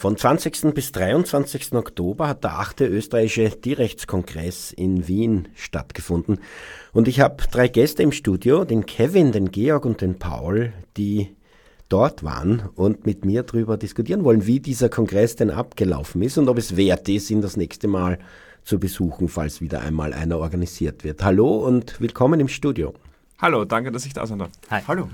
Von 20. bis 23. Oktober hat der 8. österreichische Tierrechtskongress in Wien stattgefunden. Und ich habe drei Gäste im Studio, den Kevin, den Georg und den Paul, die dort waren und mit mir darüber diskutieren wollen, wie dieser Kongress denn abgelaufen ist und ob es wert ist, ihn das nächste Mal zu besuchen, falls wieder einmal einer organisiert wird. Hallo und willkommen im Studio. Hallo, danke, dass ich da sein darf. Hi. Hallo.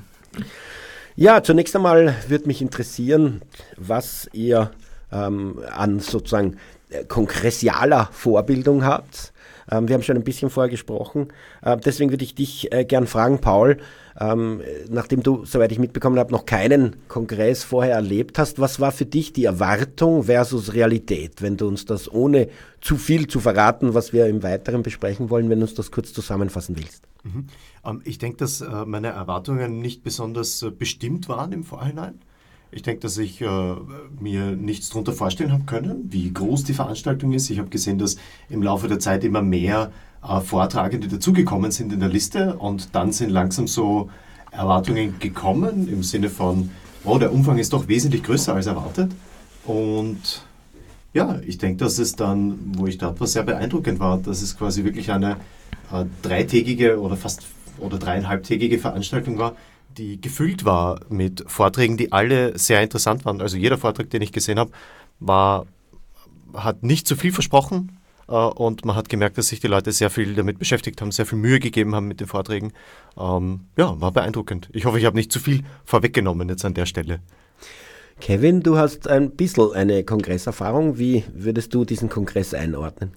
Ja, zunächst einmal würde mich interessieren, was ihr ähm, an sozusagen äh, kongressialer Vorbildung habt. Ähm, wir haben schon ein bisschen vorher gesprochen. Äh, deswegen würde ich dich äh, gern fragen, Paul, ähm, nachdem du, soweit ich mitbekommen habe, noch keinen Kongress vorher erlebt hast, was war für dich die Erwartung versus Realität, wenn du uns das ohne zu viel zu verraten, was wir im Weiteren besprechen wollen, wenn du uns das kurz zusammenfassen willst? Mhm. Ähm, ich denke, dass äh, meine Erwartungen nicht besonders äh, bestimmt waren im Vorhinein. Ich denke, dass ich äh, mir nichts darunter vorstellen habe können, wie groß die Veranstaltung ist. Ich habe gesehen, dass im Laufe der Zeit immer mehr Vortragende dazugekommen sind in der Liste und dann sind langsam so Erwartungen gekommen im Sinne von, oh, der Umfang ist doch wesentlich größer als erwartet. Und ja, ich denke, dass es dann, wo ich dort war, sehr beeindruckend war, dass es quasi wirklich eine äh, dreitägige oder fast oder dreieinhalbtägige Veranstaltung war, die gefüllt war mit Vorträgen, die alle sehr interessant waren. Also jeder Vortrag, den ich gesehen habe, war, hat nicht zu viel versprochen äh, und man hat gemerkt, dass sich die Leute sehr viel damit beschäftigt haben, sehr viel Mühe gegeben haben mit den Vorträgen. Ähm, ja, war beeindruckend. Ich hoffe, ich habe nicht zu viel vorweggenommen jetzt an der Stelle. Kevin, du hast ein bisschen eine Kongresserfahrung. Wie würdest du diesen Kongress einordnen?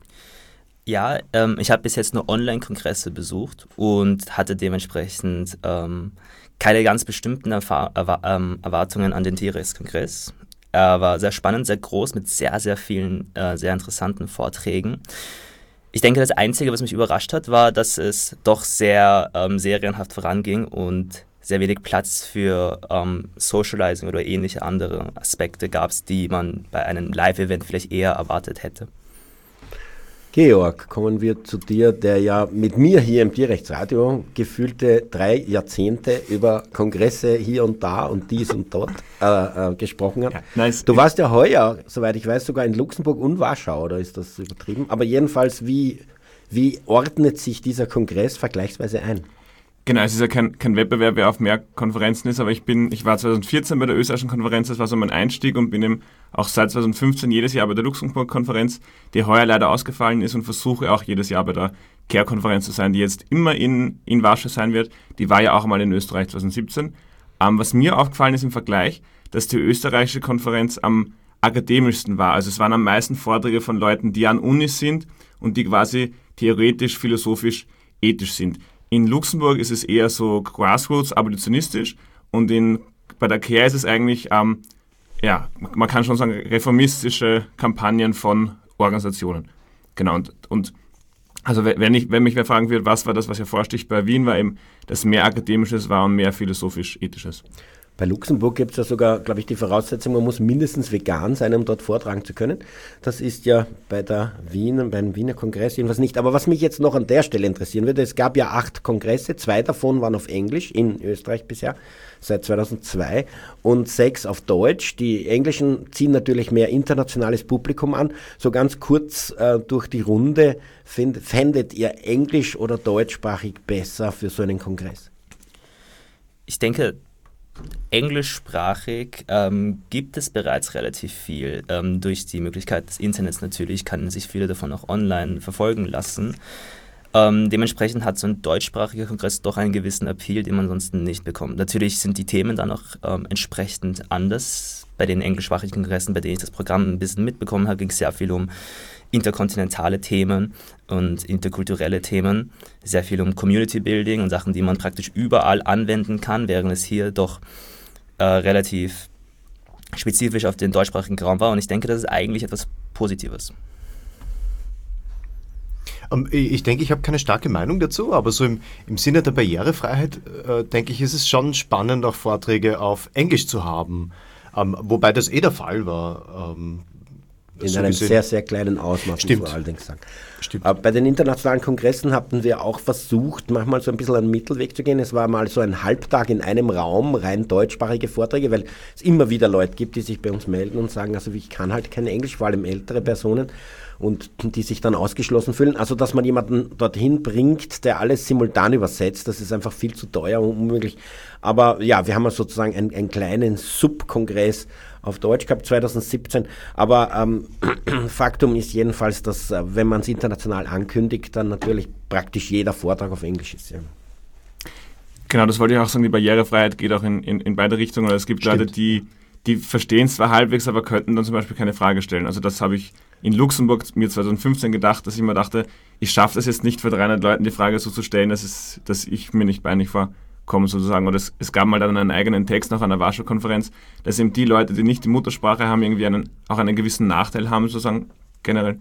Ja, ähm, ich habe bis jetzt nur Online-Kongresse besucht und hatte dementsprechend ähm, keine ganz bestimmten Erfahr ähm, Erwartungen an den Tierrechtskongress. Er war sehr spannend, sehr groß, mit sehr, sehr vielen äh, sehr interessanten Vorträgen. Ich denke, das Einzige, was mich überrascht hat, war, dass es doch sehr ähm, serienhaft voranging und sehr wenig Platz für ähm, Socializing oder ähnliche andere Aspekte gab, die man bei einem Live-Event vielleicht eher erwartet hätte. Georg, kommen wir zu dir, der ja mit mir hier im Tierrechtsradio gefühlte drei Jahrzehnte über Kongresse hier und da und dies und dort äh, äh, gesprochen hat. Ja, nice. Du warst ja heuer, soweit ich weiß, sogar in Luxemburg und Warschau, oder ist das übertrieben? Aber jedenfalls, wie, wie ordnet sich dieser Kongress vergleichsweise ein? Genau, es ist ja kein, kein Wettbewerb, wer auf mehr Konferenzen ist, aber ich bin, ich war 2014 bei der österreichischen Konferenz, das war so mein Einstieg und bin eben auch seit 2015 jedes Jahr bei der Luxemburg-Konferenz, die heuer leider ausgefallen ist und versuche auch jedes Jahr bei der CARE-Konferenz zu sein, die jetzt immer in, in Warschau sein wird. Die war ja auch einmal in Österreich 2017. Ähm, was mir aufgefallen ist im Vergleich, dass die österreichische Konferenz am akademischsten war. Also es waren am meisten Vorträge von Leuten, die an Unis sind und die quasi theoretisch, philosophisch, ethisch sind. In Luxemburg ist es eher so grassroots, abolitionistisch und in, bei der CARE ist es eigentlich, ähm, ja, man kann schon sagen, reformistische Kampagnen von Organisationen. Genau, und, und also wenn, ich, wenn mich wer fragen würde, was war das, was hervorsticht bei Wien, war eben, dass mehr akademisches war und mehr philosophisch-ethisches. Bei Luxemburg gibt es ja sogar, glaube ich, die Voraussetzung, man muss mindestens vegan sein, um dort vortragen zu können. Das ist ja bei der Wien, beim Wiener Kongress jedenfalls nicht. Aber was mich jetzt noch an der Stelle interessieren würde, es gab ja acht Kongresse, zwei davon waren auf Englisch in Österreich bisher seit 2002 und sechs auf Deutsch. Die Englischen ziehen natürlich mehr internationales Publikum an. So ganz kurz äh, durch die Runde, find, fändet ihr Englisch oder deutschsprachig besser für so einen Kongress? Ich denke, Englischsprachig ähm, gibt es bereits relativ viel. Ähm, durch die Möglichkeit des Internets natürlich kann sich viele davon auch online verfolgen lassen. Ähm, dementsprechend hat so ein deutschsprachiger Kongress doch einen gewissen Appeal, den man ansonsten nicht bekommt. Natürlich sind die Themen dann auch ähm, entsprechend anders. Bei den englischsprachigen Kongressen, bei denen ich das Programm ein bisschen mitbekommen habe, ging es sehr viel um interkontinentale Themen und interkulturelle Themen, sehr viel um Community Building und Sachen, die man praktisch überall anwenden kann, während es hier doch äh, relativ spezifisch auf den deutschsprachigen Raum war. Und ich denke, das ist eigentlich etwas Positives. Ähm, ich denke, ich habe keine starke Meinung dazu, aber so im, im Sinne der Barrierefreiheit, äh, denke ich, ist es schon spannend, auch Vorträge auf Englisch zu haben. Ähm, wobei das eh der Fall war. Ähm, in so einem sehr, sehr kleinen Ausmaß, Stimmt. muss man allerdings sagen. Stimmt. Aber bei den internationalen Kongressen hatten wir auch versucht, manchmal so ein bisschen einen Mittelweg zu gehen. Es war mal so ein Halbtag in einem Raum, rein deutschsprachige Vorträge, weil es immer wieder Leute gibt, die sich bei uns melden und sagen, also ich kann halt kein Englisch, vor allem ältere Personen und die sich dann ausgeschlossen fühlen. Also, dass man jemanden dorthin bringt, der alles simultan übersetzt, das ist einfach viel zu teuer und unmöglich. Aber ja, wir haben sozusagen einen, einen kleinen Subkongress auf Deutsch gehabt 2017. Aber ähm, Faktum ist jedenfalls, dass äh, wenn man es international ankündigt, dann natürlich praktisch jeder Vortrag auf Englisch ist. Ja. Genau, das wollte ich auch sagen, die Barrierefreiheit geht auch in, in, in beide Richtungen. Es gibt Stimmt. Leute, die, die verstehen es zwar halbwegs, aber könnten dann zum Beispiel keine Frage stellen. Also das habe ich in Luxemburg mir 2015 gedacht, dass ich mir dachte, ich schaffe das jetzt nicht für 300 Leuten die Frage so zu stellen, dass, es, dass ich mir nicht peinlich war kommen sozusagen. Oder es, es gab mal dann einen eigenen Text nach einer Warschau-Konferenz, dass eben die Leute, die nicht die Muttersprache haben, irgendwie einen, auch einen gewissen Nachteil haben, sozusagen generell.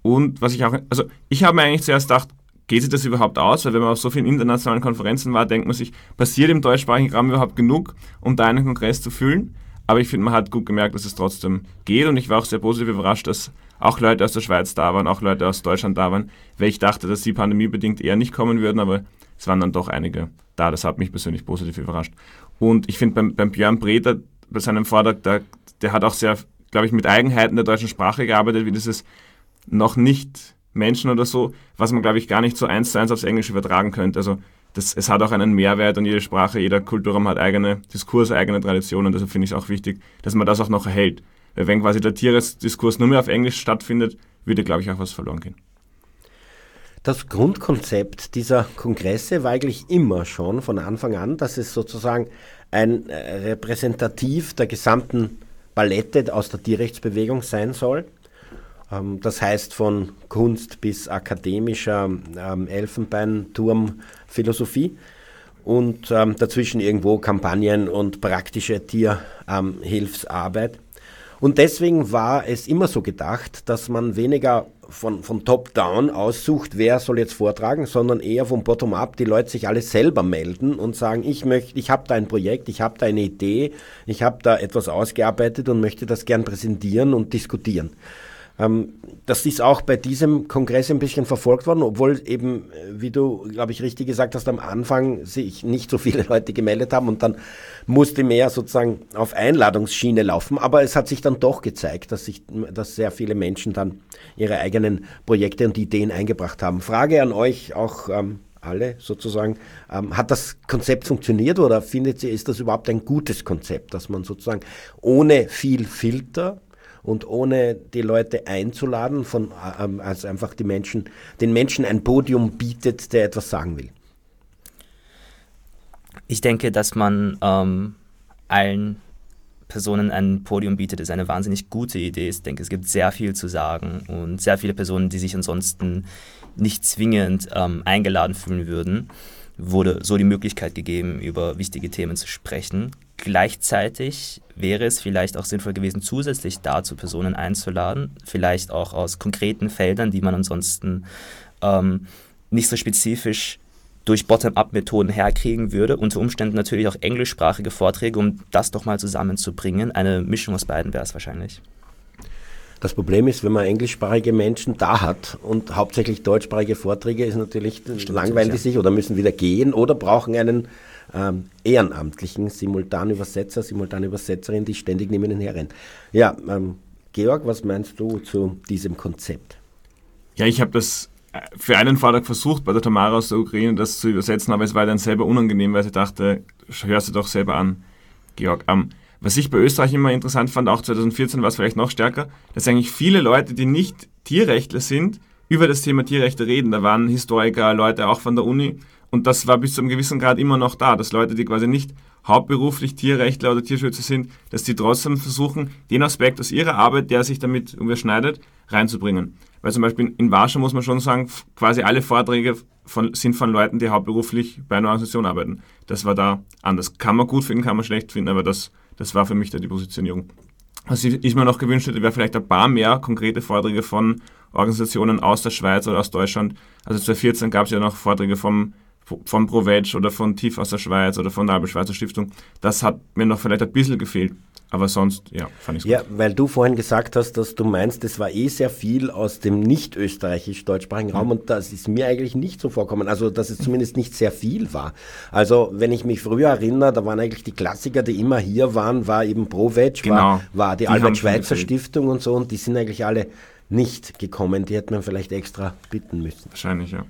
Und was ich auch, also ich habe mir eigentlich zuerst gedacht, geht sich das überhaupt aus? Weil wenn man auf so vielen internationalen Konferenzen war, denkt man sich, passiert im deutschsprachigen Raum überhaupt genug, um da einen Kongress zu füllen? Aber ich finde, man hat gut gemerkt, dass es trotzdem geht und ich war auch sehr positiv überrascht, dass auch Leute aus der Schweiz da waren, auch Leute aus Deutschland da waren, weil ich dachte, dass sie pandemiebedingt eher nicht kommen würden, aber es waren dann doch einige da. Das hat mich persönlich positiv überrascht. Und ich finde beim, beim Björn Breter, bei seinem Vortrag, der, der hat auch sehr, glaube ich, mit Eigenheiten der deutschen Sprache gearbeitet, wie dieses noch nicht Menschen oder so, was man, glaube ich, gar nicht so eins zu eins aufs Englische übertragen könnte. Also das, es hat auch einen Mehrwert und jede Sprache, jeder Kulturraum hat eigene Diskurse, eigene Traditionen. Deshalb finde ich es auch wichtig, dass man das auch noch erhält. Weil wenn quasi der Tieresdiskurs nur mehr auf Englisch stattfindet, würde, glaube ich, auch was verloren gehen. Das Grundkonzept dieser Kongresse war eigentlich immer schon von Anfang an, dass es sozusagen ein äh, Repräsentativ der gesamten Palette aus der Tierrechtsbewegung sein soll. Ähm, das heißt von Kunst bis akademischer ähm, Elfenbeinturmphilosophie und ähm, dazwischen irgendwo Kampagnen und praktische Tierhilfsarbeit. Und deswegen war es immer so gedacht, dass man weniger von, von Top-Down aussucht, wer soll jetzt vortragen, sondern eher vom Bottom-up die Leute sich alle selber melden und sagen, ich möchte, ich habe da ein Projekt, ich habe da eine Idee, ich habe da etwas ausgearbeitet und möchte das gern präsentieren und diskutieren. Ähm, das ist auch bei diesem Kongress ein bisschen verfolgt worden, obwohl eben, äh, wie du, glaube ich, richtig gesagt hast, am Anfang sich nicht so viele Leute gemeldet haben und dann musste mehr sozusagen auf Einladungsschiene laufen. Aber es hat sich dann doch gezeigt, dass, sich, dass sehr viele Menschen dann ihre eigenen Projekte und Ideen eingebracht haben. Frage an euch auch. Ähm, alle sozusagen. Ähm, hat das Konzept funktioniert oder findet ihr, ist das überhaupt ein gutes Konzept, dass man sozusagen ohne viel Filter und ohne die Leute einzuladen, von, ähm, also einfach die Menschen, den Menschen ein Podium bietet, der etwas sagen will? Ich denke, dass man ähm, allen Personen ein Podium bietet, ist eine wahnsinnig gute Idee. Ich denke, es gibt sehr viel zu sagen und sehr viele Personen, die sich ansonsten nicht zwingend ähm, eingeladen fühlen würden, wurde so die Möglichkeit gegeben, über wichtige Themen zu sprechen. Gleichzeitig wäre es vielleicht auch sinnvoll gewesen, zusätzlich dazu Personen einzuladen, vielleicht auch aus konkreten Feldern, die man ansonsten ähm, nicht so spezifisch durch Bottom-up-Methoden herkriegen würde. Unter Umständen natürlich auch englischsprachige Vorträge, um das doch mal zusammenzubringen. Eine Mischung aus beiden wäre es wahrscheinlich. Das Problem ist, wenn man englischsprachige Menschen da hat und hauptsächlich deutschsprachige Vorträge, ist natürlich langweilen die sich oder müssen wieder gehen oder brauchen einen ähm, ehrenamtlichen Simultanübersetzer, Simultanübersetzerin, die ständig neben ihnen herrennen. Ja, ähm, Georg, was meinst du zu diesem Konzept? Ja, ich habe das äh, für einen Vortrag versucht, bei der Tamara aus der Ukraine das zu übersetzen, aber es war dann selber unangenehm, weil ich dachte, hörst du doch selber an, Georg. Ähm, was ich bei Österreich immer interessant fand, auch 2014 war es vielleicht noch stärker, dass eigentlich viele Leute, die nicht Tierrechtler sind, über das Thema Tierrechte reden. Da waren Historiker, Leute auch von der Uni und das war bis zu einem gewissen Grad immer noch da, dass Leute, die quasi nicht hauptberuflich Tierrechtler oder Tierschützer sind, dass die trotzdem versuchen, den Aspekt aus ihrer Arbeit, der sich damit überschneidet, reinzubringen. Weil zum Beispiel in Warschau muss man schon sagen, quasi alle Vorträge von, sind von Leuten, die hauptberuflich bei einer Organisation arbeiten. Das war da anders. Kann man gut finden, kann man schlecht finden, aber das, das war für mich da die Positionierung. Was ich mir noch gewünscht hätte, wäre vielleicht ein paar mehr konkrete Vorträge von Organisationen aus der Schweiz oder aus Deutschland. Also 2014 gab es ja noch Vorträge vom von ProVeg oder von Tief aus der Schweiz oder von der Albert-Schweizer Stiftung. Das hat mir noch vielleicht ein bisschen gefehlt. Aber sonst, ja, fand ich es gut. Ja, weil du vorhin gesagt hast, dass du meinst, es war eh sehr viel aus dem nicht österreichisch-deutschsprachigen Raum mhm. und das ist mir eigentlich nicht so vorkommen. Also, dass es zumindest nicht sehr viel war. Also, wenn ich mich früher erinnere, da waren eigentlich die Klassiker, die immer hier waren, war eben ProVeg, genau. war, war die, die Albert-Schweitzer Stiftung und so und die sind eigentlich alle nicht gekommen. Die hätte man vielleicht extra bitten müssen. Wahrscheinlich, ja.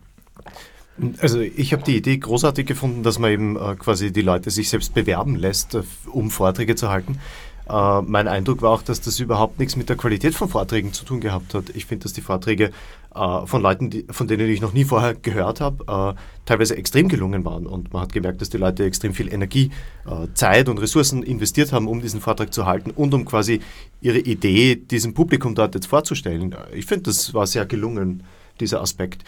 Also ich habe die Idee großartig gefunden, dass man eben äh, quasi die Leute sich selbst bewerben lässt, äh, um Vorträge zu halten. Äh, mein Eindruck war auch, dass das überhaupt nichts mit der Qualität von Vorträgen zu tun gehabt hat. Ich finde, dass die Vorträge äh, von Leuten, die, von denen ich noch nie vorher gehört habe, äh, teilweise extrem gelungen waren. Und man hat gemerkt, dass die Leute extrem viel Energie, äh, Zeit und Ressourcen investiert haben, um diesen Vortrag zu halten und um quasi ihre Idee diesem Publikum dort jetzt vorzustellen. Ich finde, das war sehr gelungen dieser Aspekt.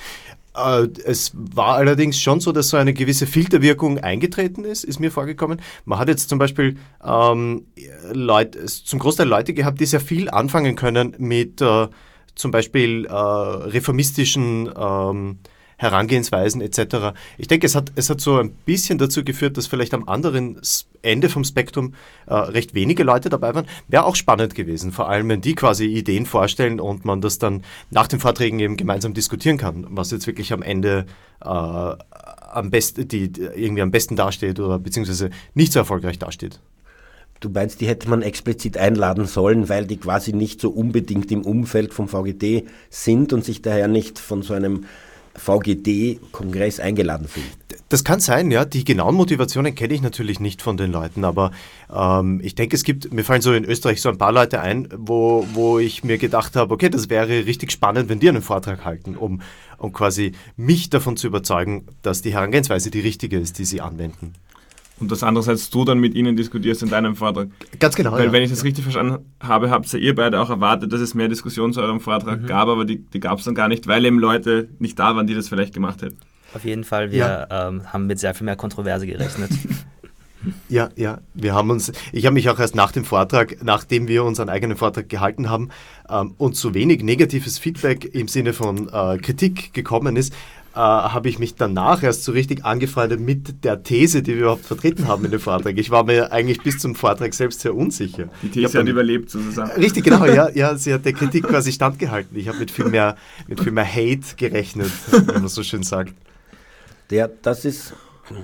Äh, es war allerdings schon so, dass so eine gewisse Filterwirkung eingetreten ist, ist mir vorgekommen. Man hat jetzt zum Beispiel ähm, Leute, zum Großteil Leute gehabt, die sehr viel anfangen können mit äh, zum Beispiel äh, reformistischen ähm, Herangehensweisen etc. Ich denke, es hat, es hat so ein bisschen dazu geführt, dass vielleicht am anderen Ende vom Spektrum äh, recht wenige Leute dabei waren. Wäre auch spannend gewesen, vor allem wenn die quasi Ideen vorstellen und man das dann nach den Vorträgen eben gemeinsam diskutieren kann, was jetzt wirklich am Ende äh, am besten, die, irgendwie am besten dasteht oder beziehungsweise nicht so erfolgreich dasteht. Du meinst, die hätte man explizit einladen sollen, weil die quasi nicht so unbedingt im Umfeld vom VGD sind und sich daher nicht von so einem VGD-Kongress eingeladen fühlen. Das kann sein, ja. Die genauen Motivationen kenne ich natürlich nicht von den Leuten, aber ähm, ich denke, es gibt, mir fallen so in Österreich so ein paar Leute ein, wo, wo ich mir gedacht habe, okay, das wäre richtig spannend, wenn die einen Vortrag halten, um, um quasi mich davon zu überzeugen, dass die Herangehensweise die richtige ist, die sie anwenden. Und das andererseits du dann mit ihnen diskutierst in deinem Vortrag. Ganz genau. Weil, ja. wenn ich das richtig verstanden habe, habt ihr beide auch erwartet, dass es mehr Diskussion zu eurem Vortrag mhm. gab, aber die, die gab es dann gar nicht, weil eben Leute nicht da waren, die das vielleicht gemacht hätten. Auf jeden Fall, wir ja. ähm, haben mit sehr viel mehr Kontroverse gerechnet. Ja, ja, wir haben uns, ich habe mich auch erst nach dem Vortrag, nachdem wir unseren eigenen Vortrag gehalten haben ähm, und so wenig negatives Feedback im Sinne von äh, Kritik gekommen ist, äh, habe ich mich danach erst so richtig angefreundet mit der These, die wir überhaupt vertreten haben in dem Vortrag. Ich war mir eigentlich bis zum Vortrag selbst sehr unsicher. Die These hat überlebt sozusagen. Richtig, genau, ja, ja, sie hat der Kritik quasi standgehalten. Ich habe mit viel mehr, mit viel mehr Hate gerechnet, wie man so schön sagt. Der, das ist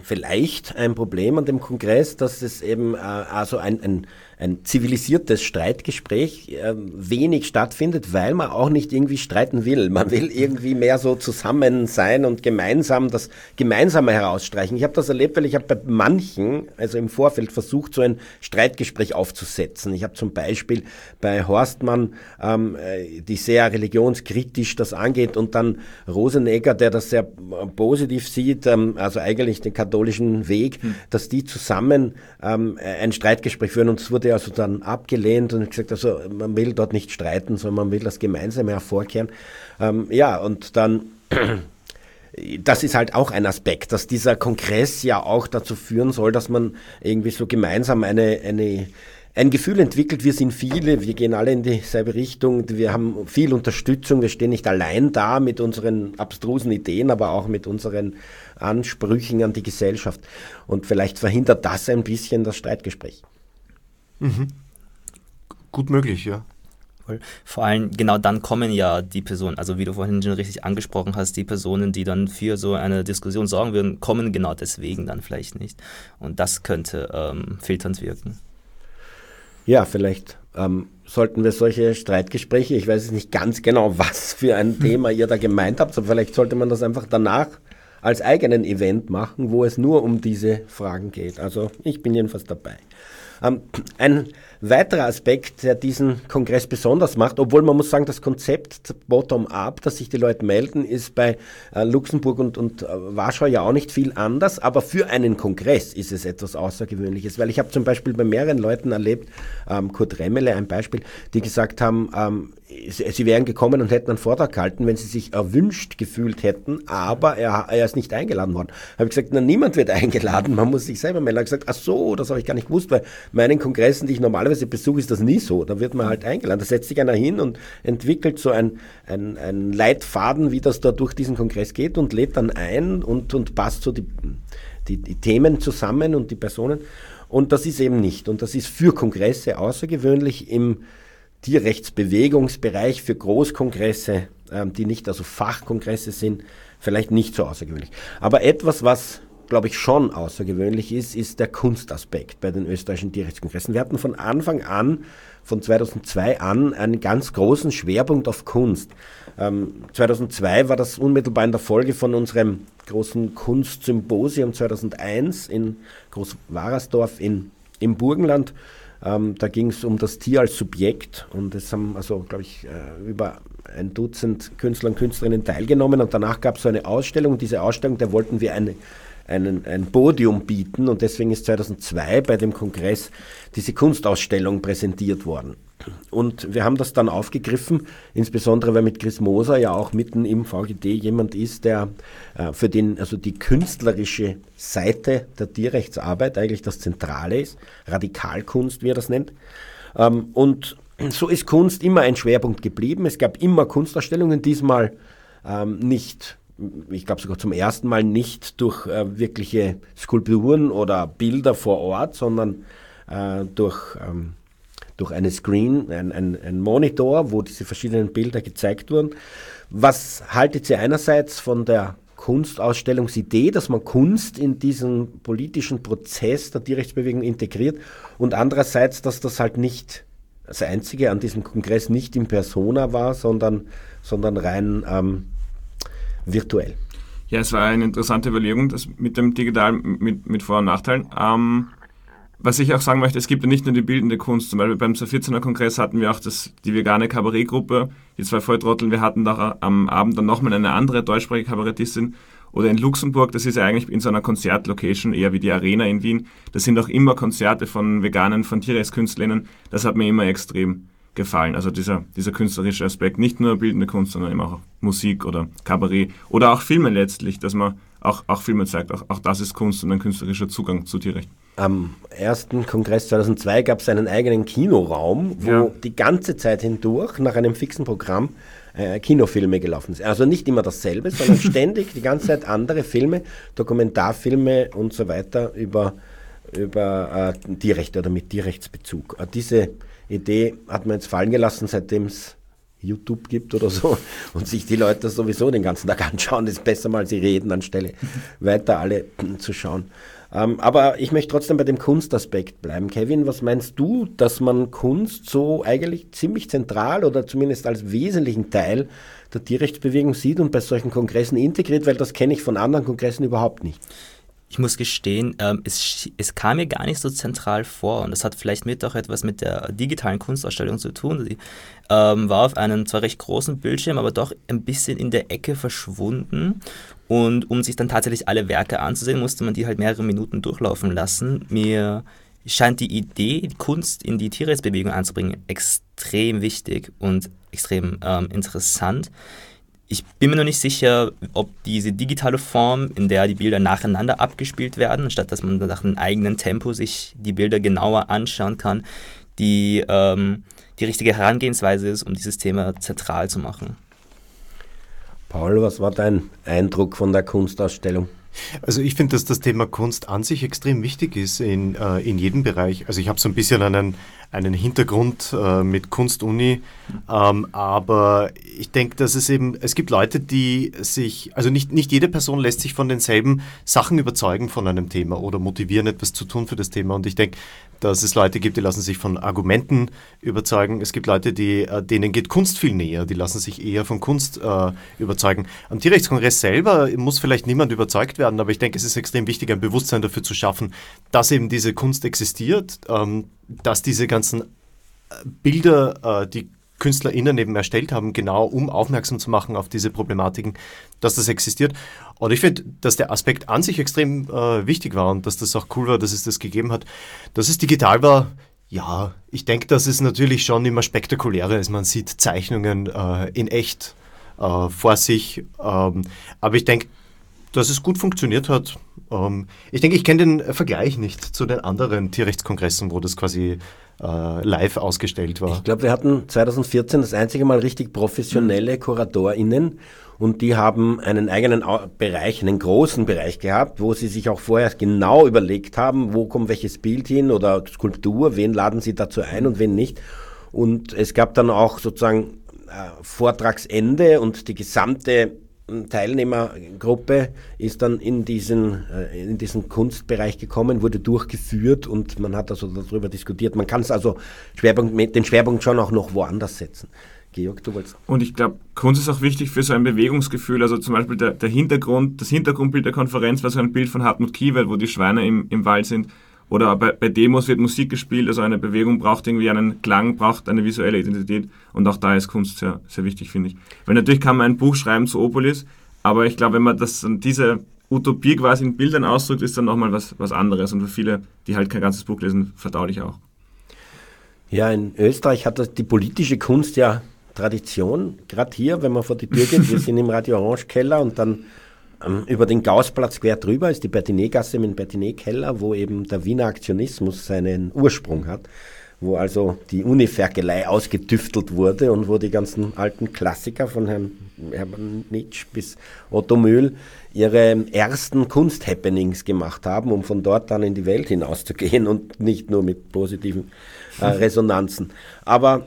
vielleicht ein Problem an dem Kongress, dass es eben äh, also ein, ein ein zivilisiertes Streitgespräch äh, wenig stattfindet, weil man auch nicht irgendwie streiten will. Man will irgendwie mehr so zusammen sein und gemeinsam das Gemeinsame herausstreichen. Ich habe das erlebt, weil ich habe bei manchen, also im Vorfeld versucht, so ein Streitgespräch aufzusetzen. Ich habe zum Beispiel bei Horstmann, ähm, äh, die sehr religionskritisch das angeht, und dann Rosenegger, der das sehr positiv sieht, ähm, also eigentlich den katholischen Weg, hm. dass die zusammen ähm, ein Streitgespräch führen und es wurde wurde also dann abgelehnt und gesagt, also man will dort nicht streiten, sondern man will das Gemeinsame hervorkehren. Ähm, ja, und dann das ist halt auch ein Aspekt, dass dieser Kongress ja auch dazu führen soll, dass man irgendwie so gemeinsam eine, eine, ein Gefühl entwickelt, wir sind viele, wir gehen alle in dieselbe Richtung, wir haben viel Unterstützung, wir stehen nicht allein da mit unseren abstrusen Ideen, aber auch mit unseren Ansprüchen an die Gesellschaft. Und vielleicht verhindert das ein bisschen das Streitgespräch. Mhm. Gut möglich, ja. Vor allem genau dann kommen ja die Personen, also wie du vorhin schon richtig angesprochen hast, die Personen, die dann für so eine Diskussion sorgen würden, kommen genau deswegen dann vielleicht nicht. Und das könnte ähm, filternd wirken. Ja, vielleicht ähm, sollten wir solche Streitgespräche, ich weiß nicht ganz genau, was für ein hm. Thema ihr da gemeint habt, aber vielleicht sollte man das einfach danach als eigenen Event machen, wo es nur um diese Fragen geht. Also ich bin jedenfalls dabei. Ähm, ein weiterer Aspekt, der diesen Kongress besonders macht, obwohl man muss sagen, das Konzept Bottom-up, dass sich die Leute melden, ist bei äh, Luxemburg und, und äh, Warschau ja auch nicht viel anders, aber für einen Kongress ist es etwas Außergewöhnliches, weil ich habe zum Beispiel bei mehreren Leuten erlebt, ähm, Kurt Remmele ein Beispiel, die gesagt haben, ähm, sie wären gekommen und hätten einen Vortrag gehalten, wenn sie sich erwünscht gefühlt hätten, aber er, er ist nicht eingeladen worden. Habe ich gesagt, na, niemand wird eingeladen, man muss sich selber melden. Er hat gesagt, ach so, das habe ich gar nicht gewusst, weil meinen Kongressen, die ich normalerweise normalerweise Besuch ist das nie so. Da wird man halt eingeladen. Da setzt sich einer hin und entwickelt so ein, ein, ein Leitfaden, wie das da durch diesen Kongress geht und lädt dann ein und, und passt so die, die, die Themen zusammen und die Personen. Und das ist eben nicht. Und das ist für Kongresse außergewöhnlich im Tierrechtsbewegungsbereich, für Großkongresse, ähm, die nicht also Fachkongresse sind, vielleicht nicht so außergewöhnlich. Aber etwas, was glaube ich, schon außergewöhnlich ist, ist der Kunstaspekt bei den österreichischen Tierrechtskongressen. Wir hatten von Anfang an, von 2002 an, einen ganz großen Schwerpunkt auf Kunst. Ähm, 2002 war das unmittelbar in der Folge von unserem großen Kunstsymposium 2001 in Großwarersdorf in, im Burgenland. Ähm, da ging es um das Tier als Subjekt und es haben also, glaube ich, äh, über ein Dutzend Künstler und Künstlerinnen teilgenommen und danach gab es so eine Ausstellung. Diese Ausstellung, der wollten wir eine einen, ein Podium bieten und deswegen ist 2002 bei dem Kongress diese Kunstausstellung präsentiert worden. Und wir haben das dann aufgegriffen, insbesondere weil mit Chris Moser ja auch mitten im VGD jemand ist, der äh, für den, also die künstlerische Seite der Tierrechtsarbeit eigentlich das Zentrale ist, Radikalkunst, wie er das nennt. Ähm, und so ist Kunst immer ein Schwerpunkt geblieben. Es gab immer Kunstausstellungen, diesmal ähm, nicht ich glaube sogar zum ersten Mal nicht durch äh, wirkliche Skulpturen oder Bilder vor Ort, sondern äh, durch, ähm, durch eine Screen, ein, ein, ein, Monitor, wo diese verschiedenen Bilder gezeigt wurden. Was haltet ihr einerseits von der Kunstausstellungsidee, dass man Kunst in diesen politischen Prozess der Tierrechtsbewegung integriert und andererseits, dass das halt nicht das Einzige an diesem Kongress nicht in Persona war, sondern, sondern rein ähm, virtuell. Ja, es war eine interessante Überlegung, das mit dem Digital mit, mit Vor- und Nachteilen. Ähm, was ich auch sagen möchte, es gibt ja nicht nur die bildende Kunst. Zum Beispiel beim 14er Kongress hatten wir auch das, die vegane Kabarettgruppe, die zwei Volltrotteln. Wir hatten da am Abend dann nochmal eine andere deutschsprachige Kabarettistin. Oder in Luxemburg, das ist ja eigentlich in so einer Konzertlocation, eher wie die Arena in Wien. Das sind auch immer Konzerte von Veganen, von Tierrechtskünstlerinnen. Das hat mir immer extrem gefallen. Also dieser, dieser künstlerische Aspekt, nicht nur bildende Kunst, sondern eben auch Musik oder Kabarett oder auch Filme letztlich, dass man auch, auch Filme zeigt. Auch, auch das ist Kunst und ein künstlerischer Zugang zu Tierrecht. Am ersten Kongress 2002 gab es einen eigenen Kinoraum, wo ja. die ganze Zeit hindurch nach einem fixen Programm äh, Kinofilme gelaufen sind. Also nicht immer dasselbe, sondern ständig die ganze Zeit andere Filme, Dokumentarfilme und so weiter über, über äh, Tierrechte oder mit Tierrechtsbezug. Äh, diese Idee hat man jetzt fallen gelassen, seitdem es YouTube gibt oder so und sich die Leute sowieso den ganzen Tag anschauen. ist besser mal, sie reden, anstelle weiter alle zu schauen. Ähm, aber ich möchte trotzdem bei dem Kunstaspekt bleiben. Kevin, was meinst du, dass man Kunst so eigentlich ziemlich zentral oder zumindest als wesentlichen Teil der Tierrechtsbewegung sieht und bei solchen Kongressen integriert? Weil das kenne ich von anderen Kongressen überhaupt nicht ich muss gestehen, ähm, es, es, kam mir gar nicht so zentral vor und das hat vielleicht mit auch etwas mit der digitalen Kunstausstellung zu tun. Sie ähm, war auf einem zwar recht großen Bildschirm, aber doch ein bisschen in der Ecke verschwunden und um sich dann tatsächlich alle Werke anzusehen, musste man die halt mehrere Minuten durchlaufen lassen. Mir scheint die Idee, die Kunst in die Tierrechtsbewegung einzubringen, extrem wichtig und extrem ähm, interessant. Ich bin mir noch nicht sicher, ob diese digitale Form, in der die Bilder nacheinander abgespielt werden, statt dass man nach einem eigenen Tempo sich die Bilder genauer anschauen kann, die, ähm, die richtige Herangehensweise ist, um dieses Thema zentral zu machen. Paul, was war dein Eindruck von der Kunstausstellung? Also ich finde, dass das Thema Kunst an sich extrem wichtig ist in, äh, in jedem Bereich. Also ich habe so ein bisschen einen, einen Hintergrund äh, mit Kunstuni, ähm, aber ich denke, dass es eben, es gibt Leute, die sich, also nicht, nicht jede Person lässt sich von denselben Sachen überzeugen von einem Thema oder motivieren, etwas zu tun für das Thema. Und ich denke, dass es Leute gibt, die lassen sich von Argumenten überzeugen. Es gibt Leute, die, äh, denen geht Kunst viel näher, die lassen sich eher von Kunst äh, überzeugen. Am Tierrechtskongress selber muss vielleicht niemand überzeugt werden, aber ich denke, es ist extrem wichtig, ein Bewusstsein dafür zu schaffen, dass eben diese Kunst existiert, ähm, dass diese ganzen äh, Bilder, äh, die KünstlerInnen eben erstellt haben, genau um aufmerksam zu machen auf diese Problematiken, dass das existiert. Und ich finde, dass der Aspekt an sich extrem äh, wichtig war und dass das auch cool war, dass es das gegeben hat. Dass es digital war, ja, ich denke, dass es natürlich schon immer spektakulärer ist. Man sieht Zeichnungen äh, in echt äh, vor sich. Ähm, aber ich denke, dass es gut funktioniert hat. Ähm, ich denke, ich kenne den Vergleich nicht zu den anderen Tierrechtskongressen, wo das quasi äh, live ausgestellt war. Ich glaube, wir hatten 2014 das einzige Mal richtig professionelle KuratorInnen und die haben einen eigenen Bereich, einen großen Bereich gehabt, wo sie sich auch vorher genau überlegt haben, wo kommt welches Bild hin oder Skulptur, wen laden sie dazu ein und wen nicht. Und es gab dann auch sozusagen äh, Vortragsende und die gesamte Teilnehmergruppe ist dann in diesen, äh, in diesen Kunstbereich gekommen, wurde durchgeführt und man hat also darüber diskutiert. Man kann es also Schwerpunkt, den Schwerpunkt schon auch noch woanders setzen. Georg, du wolltest. Und ich glaube, Kunst ist auch wichtig für so ein Bewegungsgefühl. Also zum Beispiel der, der Hintergrund, das Hintergrundbild der Konferenz war so ein Bild von Hartmut Kiewel, wo die Schweine im, im Wald sind. Oder bei, bei Demos wird Musik gespielt, also eine Bewegung braucht irgendwie einen Klang, braucht eine visuelle Identität. Und auch da ist Kunst sehr, sehr wichtig, finde ich. Weil natürlich kann man ein Buch schreiben zu Opolis, aber ich glaube, wenn man das diese Utopie quasi in Bildern ausdrückt, ist dann nochmal was, was anderes. Und für viele, die halt kein ganzes Buch lesen, verdaulich auch. Ja, in Österreich hat die politische Kunst ja Tradition, gerade hier, wenn man vor die Tür geht. Wir sind im Radio Orange Keller und dann über den Gaußplatz quer drüber ist die Bertinet-Gasse mit dem Bertinet-Keller, wo eben der Wiener Aktionismus seinen Ursprung hat, wo also die Uniferkelei ausgetüftelt wurde und wo die ganzen alten Klassiker von Herrn Hermann Nitsch bis Otto Mühl ihre ersten Kunsthappenings gemacht haben, um von dort dann in die Welt hinauszugehen und nicht nur mit positiven äh, Resonanzen. Aber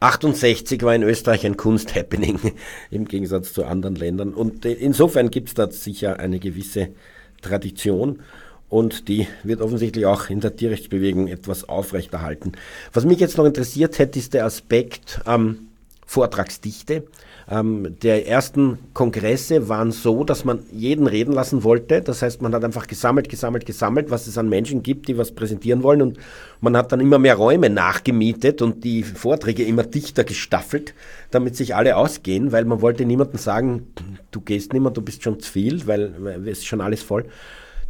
68 war in Österreich ein Kunsthappening im Gegensatz zu anderen Ländern. Und äh, insofern gibt es da sicher eine gewisse Tradition und die wird offensichtlich auch in der Tierrechtsbewegung etwas aufrechterhalten. Was mich jetzt noch interessiert hätte, ist der Aspekt ähm, Vortragsdichte. Ähm, der ersten Kongresse waren so, dass man jeden reden lassen wollte. Das heißt, man hat einfach gesammelt, gesammelt, gesammelt, was es an Menschen gibt, die was präsentieren wollen. Und man hat dann immer mehr Räume nachgemietet und die Vorträge immer dichter gestaffelt, damit sich alle ausgehen, weil man wollte niemandem sagen, du gehst nicht mehr, du bist schon zu viel, weil, weil es ist schon alles voll.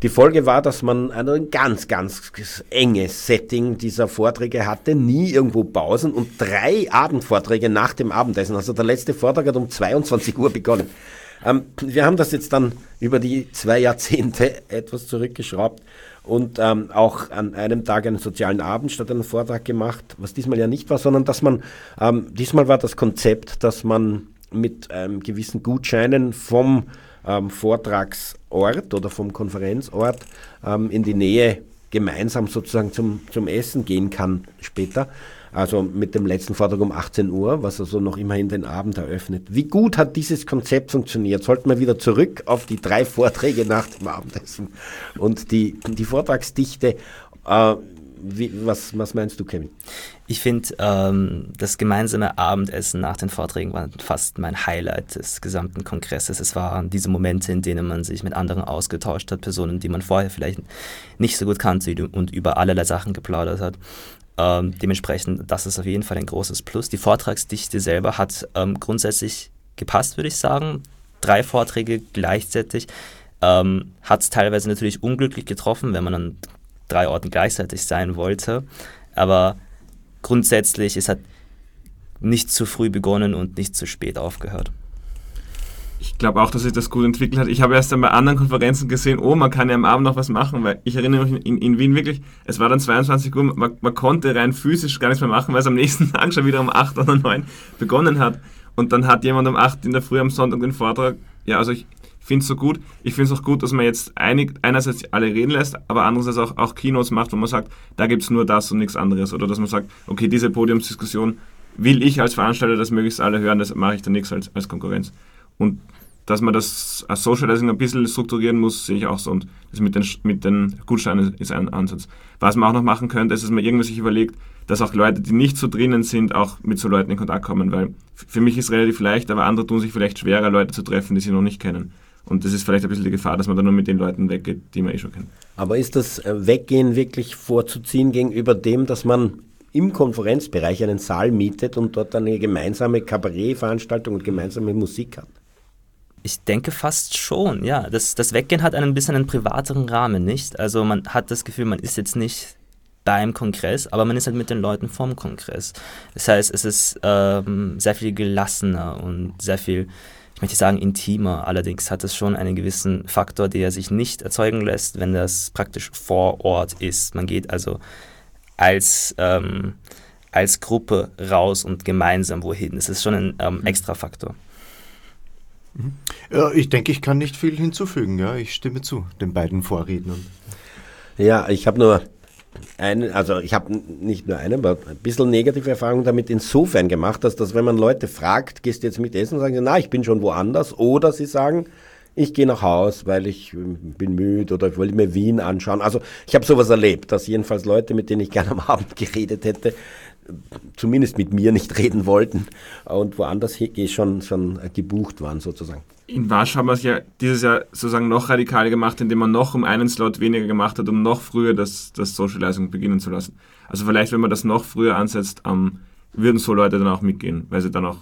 Die Folge war, dass man ein ganz, ganz enges Setting dieser Vorträge hatte, nie irgendwo Pausen und drei Abendvorträge nach dem Abendessen. Also der letzte Vortrag hat um 22 Uhr begonnen. Ähm, wir haben das jetzt dann über die zwei Jahrzehnte etwas zurückgeschraubt und ähm, auch an einem Tag einen sozialen Abend statt einen Vortrag gemacht, was diesmal ja nicht war, sondern dass man, ähm, diesmal war das Konzept, dass man mit ähm, gewissen Gutscheinen vom ähm, Vortragsort oder vom Konferenzort ähm, in die Nähe gemeinsam sozusagen zum, zum Essen gehen kann später. Also mit dem letzten Vortrag um 18 Uhr, was also noch immerhin den Abend eröffnet. Wie gut hat dieses Konzept funktioniert? Sollten wir wieder zurück auf die drei Vorträge nach dem Abendessen und die, die Vortragsdichte. Äh, wie, was, was meinst du, Kevin? Ich finde, ähm, das gemeinsame Abendessen nach den Vorträgen war fast mein Highlight des gesamten Kongresses. Es waren diese Momente, in denen man sich mit anderen ausgetauscht hat, Personen, die man vorher vielleicht nicht so gut kannte und über allerlei Sachen geplaudert hat. Ähm, dementsprechend, das ist auf jeden Fall ein großes Plus. Die Vortragsdichte selber hat ähm, grundsätzlich gepasst, würde ich sagen. Drei Vorträge gleichzeitig. Ähm, hat es teilweise natürlich unglücklich getroffen, wenn man an drei Orten gleichzeitig sein wollte. Aber grundsätzlich, es hat nicht zu früh begonnen und nicht zu spät aufgehört. Ich glaube auch, dass sich das gut entwickelt hat. Ich habe erst bei anderen Konferenzen gesehen, oh, man kann ja am Abend noch was machen, weil ich erinnere mich in, in Wien wirklich, es war dann 22 Uhr, man, man, konnte rein physisch gar nichts mehr machen, weil es am nächsten Tag schon wieder um 8 oder 9 begonnen hat. Und dann hat jemand um 8 in der Früh am Sonntag den Vortrag. Ja, also ich, finde es so gut. Ich finde es auch gut, dass man jetzt einig, einerseits alle reden lässt, aber andererseits auch, auch Keynotes macht, wo man sagt, da gibt es nur das und nichts anderes. Oder dass man sagt, okay, diese Podiumsdiskussion will ich als Veranstalter, dass möglichst alle hören, das mache ich dann nichts als, als Konkurrenz. Und dass man das als Socializing ein bisschen strukturieren muss, sehe ich auch so. Und das mit den, mit den Gutscheinen ist ein Ansatz. Was man auch noch machen könnte, ist, dass man irgendwie sich überlegt, dass auch Leute, die nicht so drinnen sind, auch mit so Leuten in Kontakt kommen. Weil für mich ist es relativ leicht, aber andere tun sich vielleicht schwerer, Leute zu treffen, die sie noch nicht kennen. Und das ist vielleicht ein bisschen die Gefahr, dass man dann nur mit den Leuten weggeht, die man eh schon kennt. Aber ist das äh, Weggehen wirklich vorzuziehen gegenüber dem, dass man im Konferenzbereich einen Saal mietet und dort eine gemeinsame Kabarettveranstaltung und gemeinsame Musik hat? Ich denke fast schon, ja. Das, das Weggehen hat einen bisschen einen privateren Rahmen, nicht? Also man hat das Gefühl, man ist jetzt nicht beim Kongress, aber man ist halt mit den Leuten vom Kongress. Das heißt, es ist ähm, sehr viel gelassener und sehr viel ich möchte sagen, intimer. Allerdings hat es schon einen gewissen Faktor, der sich nicht erzeugen lässt, wenn das praktisch vor Ort ist. Man geht also als, ähm, als Gruppe raus und gemeinsam wohin. Das ist schon ein ähm, mhm. extra Faktor. Mhm. Ja, ich denke, ich kann nicht viel hinzufügen. Ja, ich stimme zu den beiden Vorrednern. Ja, ich habe nur eine, also ich habe nicht nur eine, aber ein bisschen negative Erfahrungen damit insofern gemacht, dass, dass wenn man Leute fragt, gehst du jetzt mit essen, sagen sie, na, ich bin schon woanders. Oder sie sagen, ich gehe nach Haus, weil ich ähm, bin müde oder ich wollte mir Wien anschauen. Also ich habe sowas erlebt, dass jedenfalls Leute, mit denen ich gerne am Abend geredet hätte, zumindest mit mir nicht reden wollten und woanders schon, schon gebucht waren sozusagen. In Warschau haben wir es ja dieses Jahr sozusagen noch radikaler gemacht, indem man noch um einen Slot weniger gemacht hat, um noch früher das, das Socializing beginnen zu lassen. Also vielleicht, wenn man das noch früher ansetzt, ähm, würden so Leute dann auch mitgehen, weil sie dann auch